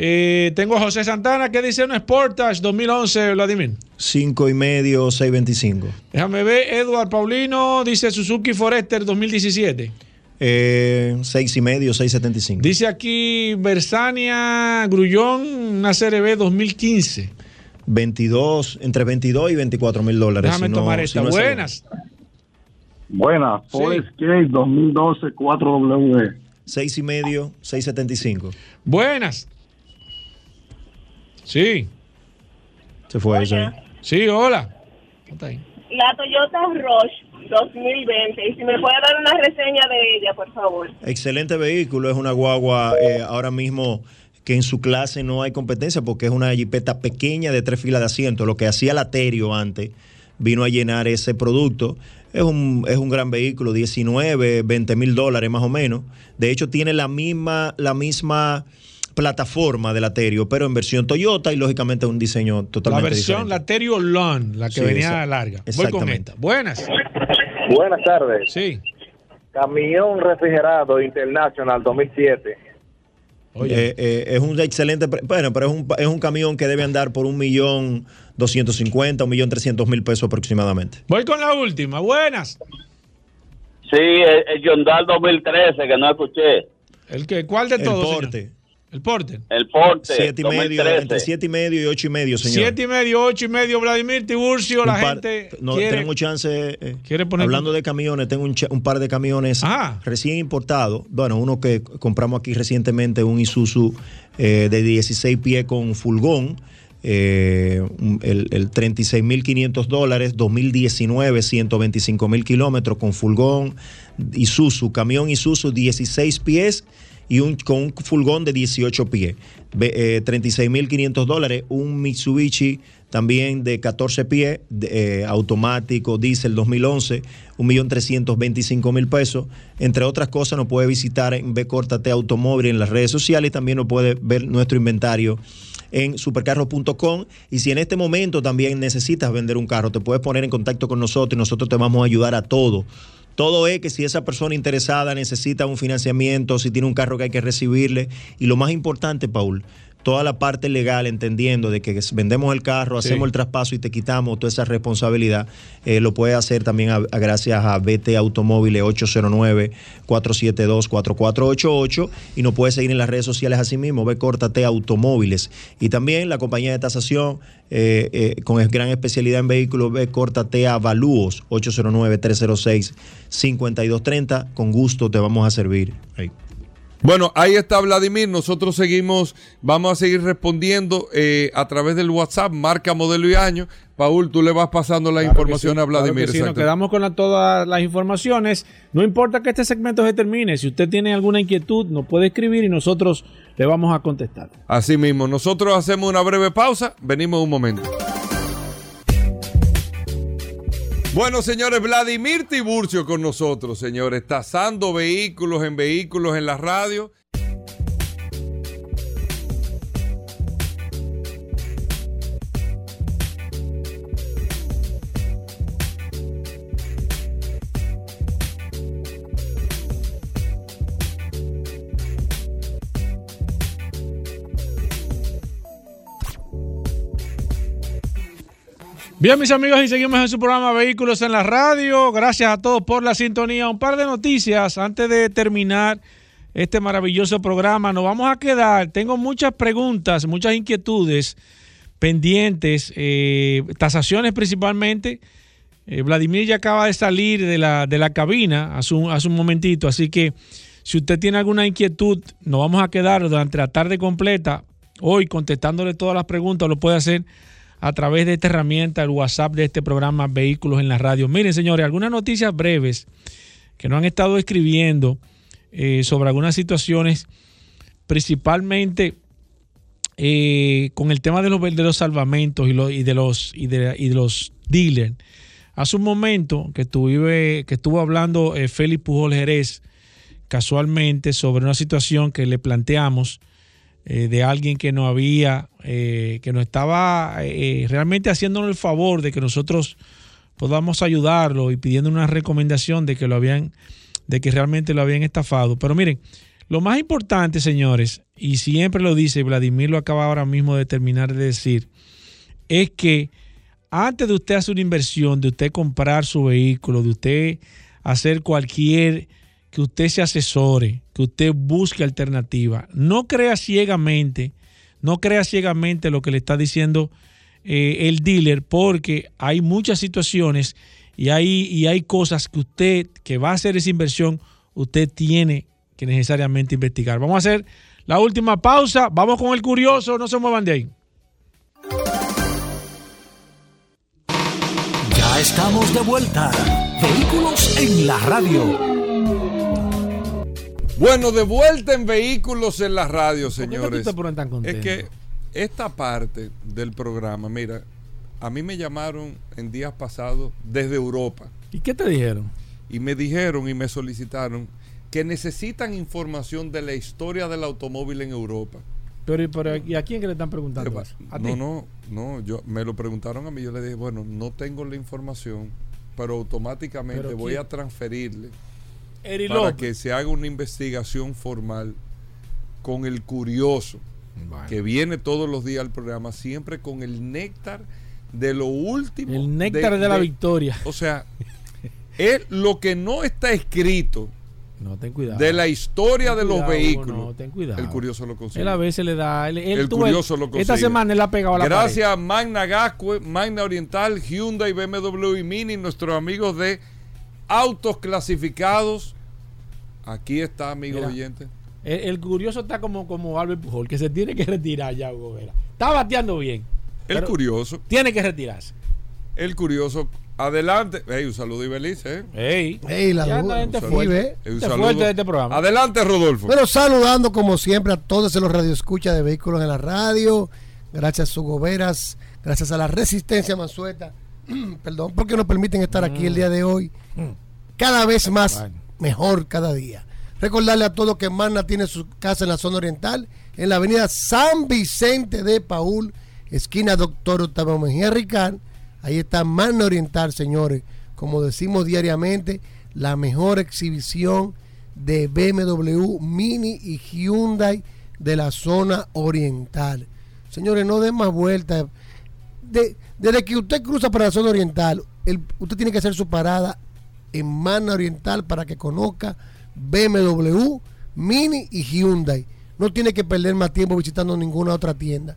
Eh, tengo a José Santana que dice un Sportage 2011, Vladimir. 5 y medio, 625. Déjame ver. Edward Paulino dice Suzuki Forester 2017. Eh, 6 y medio, 675. Dice aquí Bersania Grullón, una CRB 2015. 22, entre 22 y 24 mil dólares. Déjame si no- tomar si esta. no Buenas. Buena, Ford Sí. Escape 2012 4W. 6 y medio, 675. Buenas. Sí. Se fue eso. ahí. Sí, hola. La Toyota Rush 2020. Y si me puede dar una reseña de ella, por favor. Excelente vehículo, es una guagua eh, ahora mismo que en su clase no hay competencia porque es una jipeta pequeña de tres filas de asiento. Lo que hacía Laterio antes vino a llenar ese producto. Es un, es un gran vehículo, 19, 20 mil dólares más o menos. De hecho, tiene la misma, la misma plataforma de Laterio, pero en versión Toyota y lógicamente un diseño La totalmente versión diferente. Laterio Lawn, la que Sí, venía esa- larga. Voy con exactamente. esta. Buenas. Buenas tardes. Sí. Camión refrigerado International 2007. Eh, eh, es un excelente, bueno, pero es un, es un camión que debe andar por un millón doscientos cincuenta, un millón trescientos mil pesos aproximadamente. Voy con la última. Buenas. Sí, el, el Hyundai 2013, que no escuché. ¿El que, ¿Cuál de El todos? señor? El porte. El Porte. Siete y medio, 2013. entre siete y medio y ocho y medio, señor. Siete y medio, ocho y medio, Vladimir Tiburcio. La par- gente no, quiere. tenemos chance. eh, quiere poner- hablando de camiones, tengo un, par de camiones recién importados. Bueno, uno que compramos aquí recientemente, un Isuzu eh, de 16 pies con fulgón. eh, el, el 36.500 dólares, 2019, 125 mil kilómetros con fulgón, Isuzu, camión Isuzu 16 pies y un, con un furgón de 18 pies. Eh, 36.500 dólares. Un Mitsubishi también de 14 pies, de, eh, automático, diésel 2011, 1.325.000 pesos. Entre otras cosas, nos puede visitar en B Córtate Automóvil en las redes sociales también nos puede ver nuestro inventario en supercarro.com y si en este momento también necesitas vender un carro, te puedes poner en contacto con nosotros y nosotros te vamos a ayudar a todo. Todo es que si esa persona interesada necesita un financiamiento, si tiene un carro que hay que recibirle. Y lo más importante, Paul, toda la parte legal, entendiendo de que vendemos el carro, Sí. hacemos el traspaso y te quitamos toda esa responsabilidad, eh, lo puede hacer también a- a- gracias a BT Automóviles 809-472-4488 y nos puede seguir en las redes sociales así mismo, ve Córtate Automóviles. Y también la compañía de tasación eh, eh, con gran especialidad en vehículos, ve Córtate Avalúos 809-306-5230. Con gusto te vamos a servir. Bueno, ahí está Vladimir. Nosotros seguimos, vamos a seguir respondiendo eh, a través del WhatsApp, marca, modelo y año. Paul, tú le vas pasando la información Claro a Vladimir. que sí, nos quedamos con la- todas las informaciones. No importa que este segmento se termine. Si usted tiene alguna inquietud, nos puede escribir y nosotros le vamos a contestar. Así mismo, nosotros hacemos una breve pausa, venimos un momento. Bueno, señores, Vladimir Tiburcio con nosotros, señores, tasando vehículos en vehículos en la radio. Bien, mis amigos, y seguimos en su programa Vehículos en la Radio. Gracias a todos por la sintonía. Un par de noticias antes de terminar este maravilloso programa. Nos vamos a quedar. Tengo muchas preguntas, muchas inquietudes pendientes, eh, tasaciones principalmente. Eh, Vladimir ya acaba de salir de la, de la cabina hace un, hace un momentito, así que si usted tiene alguna inquietud, nos vamos a quedar durante la tarde completa hoy contestándole todas las preguntas, lo puede hacer a través de esta herramienta, el WhatsApp de este programa Vehículos en la Radio. Miren, señores, algunas noticias breves que nos han estado escribiendo eh, sobre algunas situaciones, principalmente eh, con el tema de los, de los salvamentos y, los- y de los, y de, y los dealers. Hace un momento que, estuve, que estuvo hablando eh, Félix Pujol Jerez casualmente sobre una situación que le planteamos eh, de alguien que no había, eh, que nos estaba eh, realmente haciéndonos el favor de que nosotros podamos ayudarlo y pidiendo una recomendación de que lo habían, de que realmente lo habían estafado. Pero miren, lo más importante, señores, y siempre lo dice, Vladimir lo acaba ahora mismo de terminar de decir, es que antes de usted hacer una inversión, de usted comprar su vehículo, de usted hacer cualquier, que usted se asesore, que usted busque alternativa. No crea ciegamente, no crea ciegamente lo que le está diciendo eh, el dealer, porque hay muchas situaciones y hay, y hay cosas que usted, que va a hacer esa inversión, usted tiene que necesariamente investigar. Vamos a hacer la última pausa, vamos con el curioso, no se muevan de ahí. Ya estamos de vuelta. Vehículos en la radio. Bueno, de vuelta en vehículos en la radio, ¿Por qué señores. te tan contento? Es que esta parte del programa, mira, a mí me llamaron en días pasados desde Europa ¿Y qué te dijeron? y me dijeron y me solicitaron que necesitan información de la historia del automóvil en Europa. Pero, pero, ¿y a quién que le están preguntando eso? ¿A ti? No, no, no, yo me lo preguntaron a mí, yo le dije, bueno, no tengo la información, pero automáticamente ¿Pero voy quién? a transferirle Eri para López. que se haga una investigación formal con el curioso que viene todos los días al programa, siempre con el néctar de lo último. El néctar de la victoria. O sea, es lo que no está escrito No, ten cuidado. de la historia Ten de los vehículos. no, ten cuidado. El curioso lo consigue. Él a veces le da. Él, él el curioso lo consigue. Esta semana él ha pegado a la Gracias a Magna Gascue, Magna Oriental, Hyundai, BMW y Mini, nuestros amigos de autos clasificados. Aquí está, amigos Mira, oyentes. El, el curioso está como, como Albert Pujol, que se tiene que retirar ya, Hugo Vera. Está bateando bien. El curioso. Tiene que retirarse. el curioso. Adelante. Ey, un saludo, Ibelice. ¿eh? Ey, Ey, la Ya duda. anda gente fuerte. un saludo. de este programa. Adelante, Rodolfo. Bueno, saludando como siempre a todos los radioescuchas de vehículos en la radio. Gracias a Hugo Veras, gracias a la Resistencia Mansueta. Perdón, porque nos permiten estar aquí el día de hoy. Cada vez más mejor cada día. Recordarle a todos que Magna tiene su casa en la zona oriental, en la avenida San Vicente de Paul, esquina Doctor Octavio Mejía Ricard. Ahí está Magna Oriental, señores. Como decimos diariamente, la mejor exhibición de BMW, Mini y Hyundai de la zona oriental. Señores, no den más vueltas. De- desde que usted cruza para la zona oriental, el- usted tiene que hacer su parada en Mana Oriental para que conozca BMW, Mini y Hyundai. No tiene que perder más tiempo visitando ninguna otra tienda.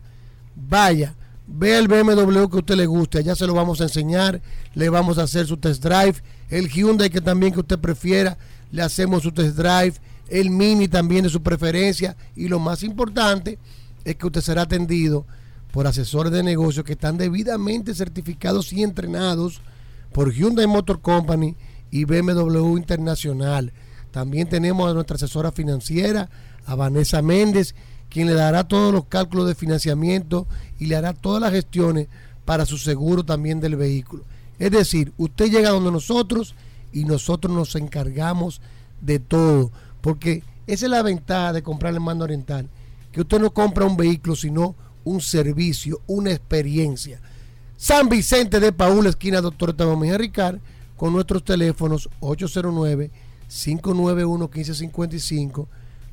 Vaya, vea el BMW que a usted le guste, allá se lo vamos a enseñar, le vamos a hacer su test drive, el Hyundai que también que usted prefiera, le hacemos su test drive, el Mini también de su preferencia y lo más importante es que usted será atendido por asesores de negocios que están debidamente certificados y entrenados por Hyundai Motor Company y BMW Internacional. También tenemos a nuestra asesora financiera, a Vanessa Méndez, quien le dará todos los cálculos de financiamiento y le hará todas las gestiones para su seguro también del vehículo. Es decir, usted llega donde nosotros y nosotros nos encargamos de todo, porque esa es la ventaja de comprar en mando oriental, que usted no compra un vehículo, sino un servicio, una experiencia. San Vicente de Paúl, esquina Doctor Mejía Ricard, con nuestros teléfonos 809-591-1555,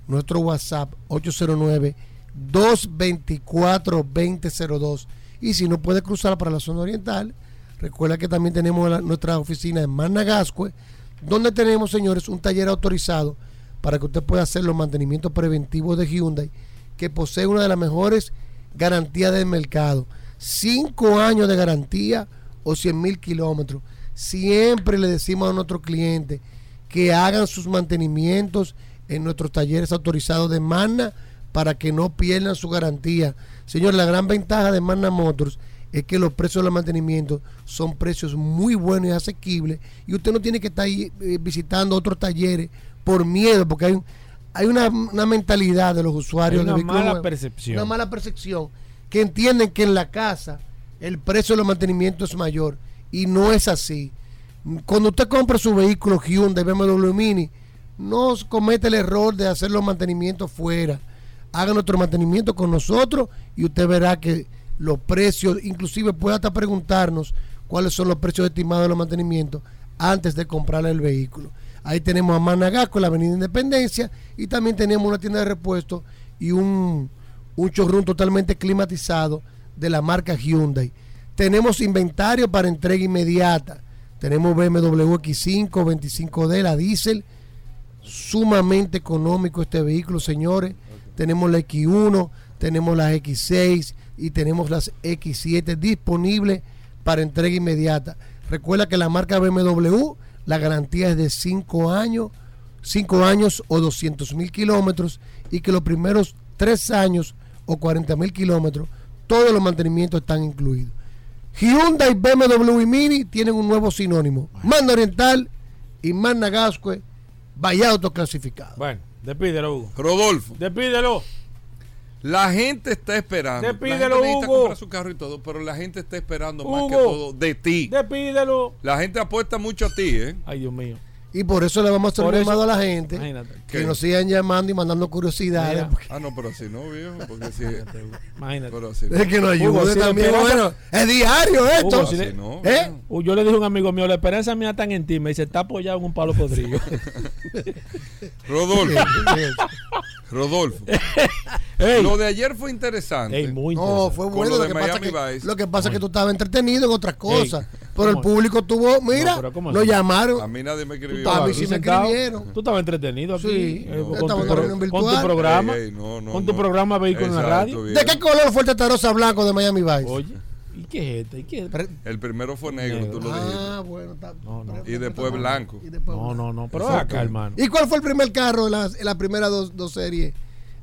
nuestro WhatsApp 809-224-2002. Y si no puede cruzar para la zona oriental, recuerda que también tenemos nuestra oficina en Managascue, donde tenemos, señores, un taller autorizado para que usted pueda hacer los mantenimientos preventivos de Hyundai, que posee una de las mejores garantías del mercado. Cinco años de garantía o 100 mil kilómetros. Siempre le decimos a nuestros clientes que hagan sus mantenimientos en nuestros talleres autorizados de Magna para que no pierdan su garantía. Señor, la gran ventaja de Magna Motors es que los precios de los mantenimientos son precios muy buenos y asequibles y usted no tiene que estar ahí, eh, visitando otros talleres por miedo, porque hay, hay una, una mentalidad de los usuarios Hay una de vehículos mala nuevos, percepción. Una mala percepción que entienden que en la casa el precio de los mantenimientos es mayor y no es así. Cuando usted compra su vehículo Hyundai, BMW Mini, no comete el error de hacer los mantenimientos fuera. Haga nuestro mantenimiento con nosotros y usted verá que los precios, inclusive puede hasta preguntarnos cuáles son los precios estimados de los mantenimientos antes de comprarle el vehículo. Ahí tenemos a Managasco, la Avenida Independencia, y también tenemos una tienda de repuestos y un, un showroom totalmente climatizado de la marca Hyundai. Tenemos inventario para entrega inmediata. Tenemos BMW X5, 25D, la diésel. Sumamente económico este vehículo, señores. Tenemos la X1, tenemos las X6 y tenemos las X7 disponibles para entrega inmediata. Recuerda que la marca BMW, la garantía es de 5 años, 5 años o 200 mil kilómetros y que los primeros 3 años o 40 mil kilómetros, todos los mantenimientos están incluidos. Hyundai, BMW y Mini tienen un nuevo sinónimo. Manda Oriental y Magna Gascue, vaya autoclasificado. Bueno, despídelo, Hugo. Rodolfo. Despídelo. La gente está esperando. Despídelo, la gente necesita Hugo. comprar su carro y todo, pero la gente está esperando más que todo de ti. Despídelo. La gente apuesta mucho a ti, ¿eh? Ay, Dios mío. Y por eso le vamos a hacer un llamado a la gente Imagínate. que ¿Qué? nos sigan llamando y mandando curiosidades. Mira. Ah, no, pero así no, viejo. Porque si. Imagínate. Pero así. Es que nos Hugo, ayude si la también. esperanza- Bueno, es diario esto. Hugo, si le- Así no. ¿Eh? Yo le dije a un amigo mío, la esperanza mía está en ti. Me dice, está apoyado en un palo podrido. Rodolfo. Rodolfo. Ey. Lo de ayer fue interesante. Ey, muy No, fue bueno. lo Lo de que, pasa Miami que, Vice. lo que pasa es que tú estabas entretenido en otras cosas. Ey, pero el público tuvo, mira, No, pero ¿cómo lo llamaron. A mí nadie me Tú escribió. A mí tú sí me escribieron. Tú estabas entretenido aquí. Sí, eh, con, tu, en pro- reunión con tu virtual. programa. Ey, ey, no, no, con tu no. programa Vehículo en la radio. bien. ¿De qué color fue el testarosa blanco de Miami Vice? Oye, ¿y qué es este? ¿Y qué es? Pero- El primero fue negro, Negro. tú lo dijiste. ah, bueno, está. No, no. Y después blanco. y después No, blanco. no, no. Pero Exacto. acá, hermano. ¿Y cuál fue el primer carro en las primeras dos, dos series?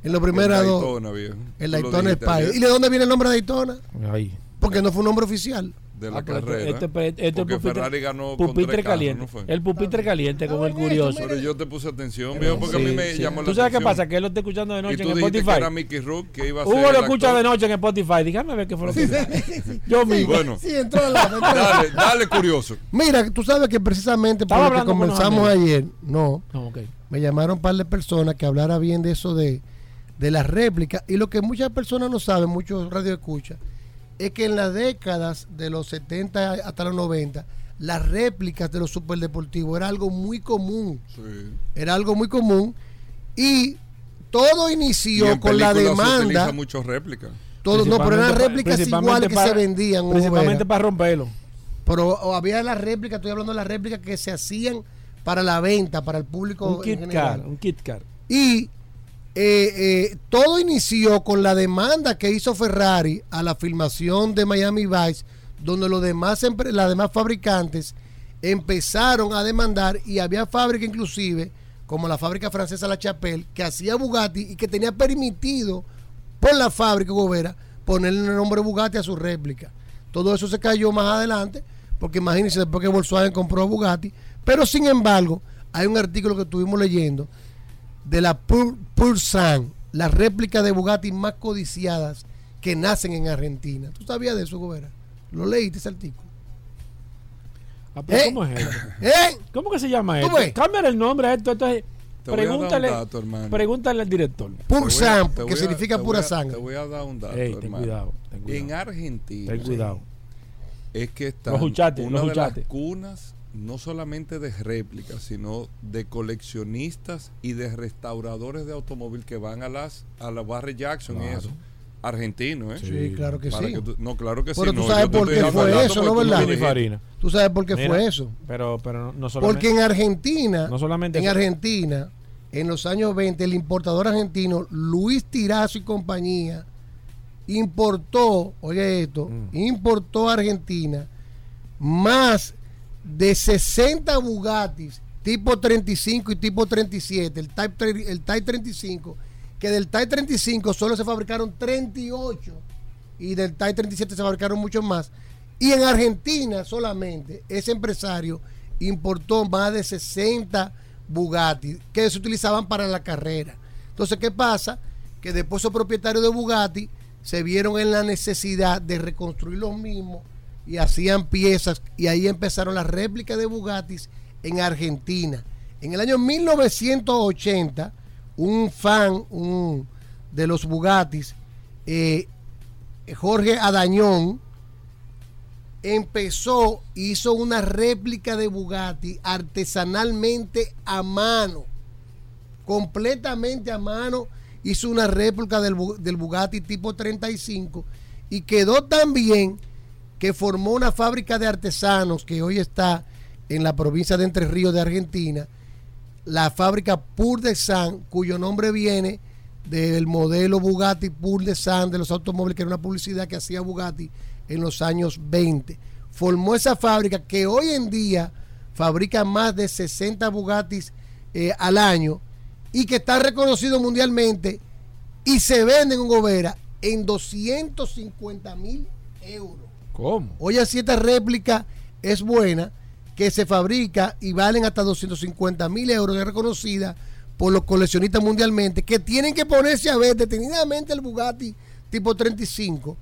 En las primeras El dos. Daytona, viejo. El Daytona Spy. ¿Y de dónde viene el nombre de Daytona? Ahí. Porque no fue un nombre oficial. De la Ah, pero carrera. este- este- este porque pupitre- Ferrari ganó pupitre caliente. ¿no fue? El pupitre caliente con el curioso. Pero yo te puse atención, viejo, porque a mí Sí, me sí. llamó la ¿Tú sabes qué atención. pasa? Que él lo está escuchando de Y noche tú en Spotify. que era Mickey Rook, que iba a ser Hugo lo escucha actor. de noche en Spotify. Déjame ver qué fue lo que Yo mismo. Bueno, Sí, entró al lado. dale, dale curioso. Mira, tú sabes que precisamente por lo que comenzamos ayer, no, No, ok. me llamaron un par de personas que hablara bien de eso de, de las réplicas. Y lo que muchas personas no saben, muchos radio escucha, es que en las décadas de los 70 hasta los 90, las réplicas de los superdeportivos era algo muy común. Era algo muy común. Y todo Y inició en con la películas se utiliza demanda. mucho réplica. Todo, no, pero eran réplicas iguales que para- se vendían. Principalmente para romperlo. Pero o había las réplicas, estoy hablando de las réplicas que se hacían para la venta, para el público. Un en kit general. car. Un kit car. Y eh, eh, todo inició con la demanda que hizo Ferrari a la filmación de Miami Vice, donde los demás las demás fabricantes empezaron a demandar y había fábricas inclusive, como la fábrica francesa La Chapelle, que hacía Bugatti y que tenía permitido por la fábrica Gobera ponerle el nombre Bugatti a su réplica. Todo eso se cayó más adelante, porque imagínense después que Volkswagen compró a Bugatti, pero sin embargo, hay un artículo que estuvimos leyendo de la Pur, Pursan, la réplica de Bugatti más codiciadas que nacen en Argentina. ¿Tú sabías de eso, Gobera? ¿Lo leíste ese artículo? Ah, pero ¿Eh? ¿Cómo es esto? ¿Eh? ¿Cómo que se llama ¿Tú esto? Cámbiale el nombre a esto. esto es- Te voy a dar un pregúntale, dato, hermano. pregúntale al director. Pursan, que a- significa pura a- sangre. Te voy a dar un dato, Ey, ten hermano. cuidado, ten cuidado. En Argentina Ten cuidado. es que está Los huchates, una de las cunas no solamente de réplicas, sino de coleccionistas y de restauradores de automóvil que van a las a la Barry Jackson y Claro. eso. Argentino, ¿eh? Sí, claro que Para sí. tú- no, claro que Pero sí. tú no, sabes por qué fue eso, ¿no, tú verdad? ¿Tú sabes por qué Mira, fue eso? Pero, pero no- solamente. Porque en Argentina, No solamente en. Argentina, en los años 20, el importador argentino Luis Tirazo y compañía importó, oye esto, Mm. importó a Argentina más de 60 Bugattis tipo 35 y tipo 37, el Type, el type 35, que del Type 35 solo se fabricaron 38 y del Type 37 se fabricaron muchos más. Y en Argentina solamente ese empresario importó más de 60 Bugatti que se utilizaban para la carrera. Entonces, ¿qué pasa? Que después esos propietarios de Bugatti se vieron en la necesidad de reconstruir los mismos y hacían piezas y ahí empezaron las réplicas de Bugattis en Argentina. En el año 1980, un fan un, de los Bugattis, eh, Jorge Adañón, empezó, hizo una réplica de Bugatti artesanalmente a mano, completamente a mano, hizo una réplica del, Bu- del Bugatti tipo 35 y quedó tan bien que formó una fábrica de artesanos que hoy está en la provincia de Entre Ríos de Argentina, la fábrica Pur de San, cuyo nombre viene del modelo Bugatti Pur de San de los automóviles, que era una publicidad que hacía Bugatti en los años 20. Formó esa fábrica que hoy en día fabrica más de 60 Bugattis eh, al año y que está reconocido mundialmente y se vende en Gobera en 250 mil euros. ¿Cómo? Oye, si esta réplica es buena, que se fabrica y valen hasta 250 mil euros, es reconocida por los coleccionistas mundialmente, que tienen que ponerse a ver detenidamente el Bugatti tipo 35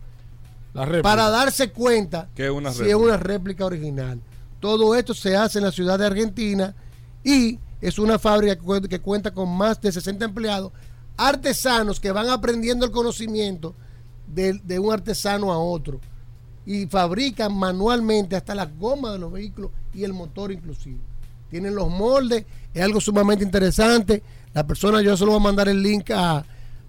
La réplica. para darse cuenta Que es una si réplica. es una réplica original. Todo esto se hace en la ciudad de Argentina y es una fábrica que cu- que cuenta con más de 60 empleados, artesanos que van aprendiendo el conocimiento de, de un artesano a otro y fabrican manualmente hasta las gomas de los vehículos y el motor inclusive. Tienen los moldes, es algo sumamente interesante. La persona, yo se lo voy a mandar el link a,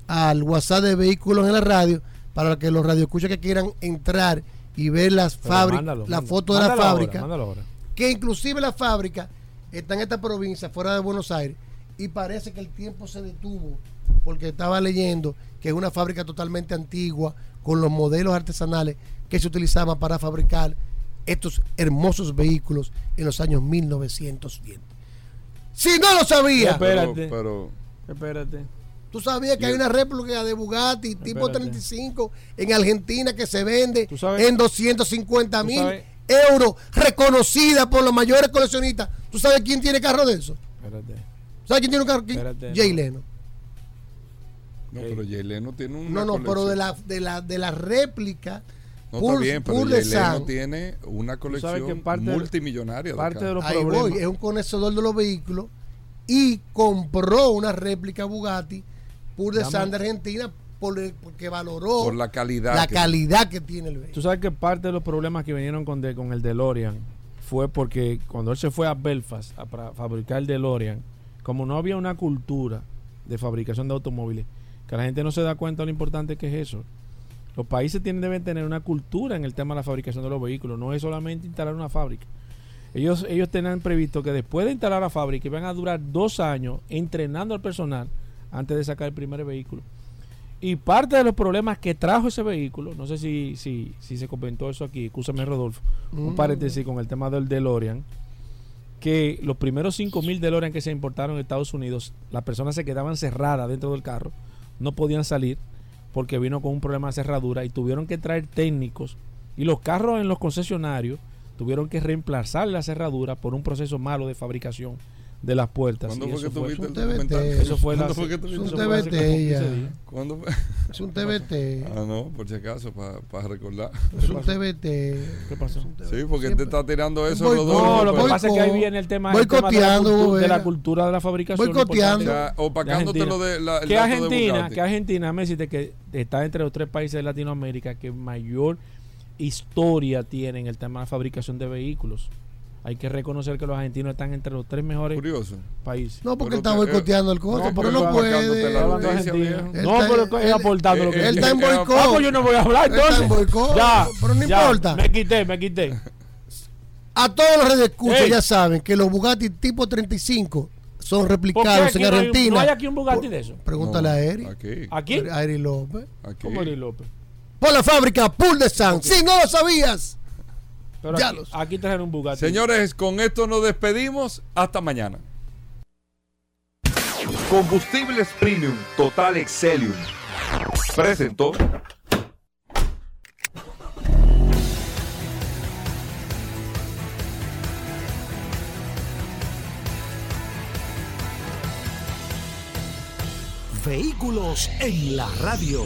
al WhatsApp de vehículos en la radio para que los radioescuchas que quieran entrar y ver las fábricas, la foto de la ahora, fábrica, ahora. que inclusive la fábrica está en esta provincia, fuera de Buenos Aires, y parece que el tiempo se detuvo porque estaba leyendo que es una fábrica totalmente antigua con los modelos artesanales que se utilizaban para fabricar estos hermosos vehículos en los años 1910. Si no lo sabía, Espérate. Pero, Espérate. Tú sabías que hay una réplica de Bugatti tipo 35 en Argentina que se vende en 250 mil euros, reconocida por los mayores coleccionistas. ¿Tú sabes quién tiene carro de eso? Espérate. ¿Sabes quién tiene un carro? Espérate, Jay no. Leno. No, pero Jay Leno tiene una No, no, pero de la, de la, de la réplica. No, Pur- está bien, pero tiene una colección parte multimillonaria. de parte de los Ahí problemas. voy, es un conocedor de los vehículos y compró una réplica Bugatti Pur de San de Argentina por el- porque valoró Por la calidad la que- calidad que tiene el vehículo. Tú sabes que parte de los problemas que vinieron con, de- con el DeLorean fue porque cuando él se fue a Belfast a fabricar el DeLorean, como no había una cultura de fabricación de automóviles, que la gente no se da cuenta de lo importante que es eso. Los países tienen, deben tener una cultura en el tema de la fabricación de los vehículos, no es solamente instalar una fábrica. Ellos, ellos tenían previsto que después de instalar la fábrica iban a durar dos años entrenando al personal antes de sacar el primer vehículo. Y parte de los problemas que trajo ese vehículo, no sé si, si, si se comentó eso aquí, escúchame Rodolfo, un Mm. paréntesis con el tema del DeLorean, que los primeros 5.000 DeLorean que se importaron en Estados Unidos, las personas se quedaban cerradas dentro del carro, no podían salir porque vino con un problema de cerradura y tuvieron que traer técnicos. Y los carros en los concesionarios tuvieron que reemplazar la cerradura por un proceso malo de fabricación de las puertas. ¿Cuándo fue que eso tuviste un el TBT. documental? Eso fue la- ¿Cuándo fue que Es tuviste un TBT 15 ya. días. ¿Cuándo fue? Es un TBT. Ah, no, por si acaso, para recordar. Es un TBT. ¿Qué pasó? Sí, porque te está tirando eso, Boicot. Rodolfo. No, lo que pasa es que ahí viene el tema, el tema de, la Bobera. cultura de la fabricación. Boicoteando. opacándote de lo de la- que Argentina, que Argentina, me deciste que está entre los tres países de Latinoamérica que mayor historia tiene en el tema de la fabricación de vehículos. Hay que reconocer que los argentinos están entre los tres mejores Curioso. países. No, porque está te- boicoteando el costo, no, pero no puede. No, está- pero es aportando lo que Él está en Eh, eh, boicot. Yo no voy a hablar Él está entonces. en boicot, Ya, pero no ya, importa. Me quité, me quité. A todos los redes escuchas ya saben que los Bugatti tipo 35 son ¿Por qué replicados en no hay, Argentina. no hay aquí un Bugatti de eso? Pregúntale No, a Eri. Aquí. ¿Aquí? A Eri López. aquí. ¿Cómo Eri López? Por la fábrica Pool de San. Si no lo sabías. Pero Ya aquí, los- aquí trajeron un Bugatti. Señores, con esto nos despedimos. Hasta mañana. Combustibles Premium Total Excelium. Presentó. Vehículos en la radio.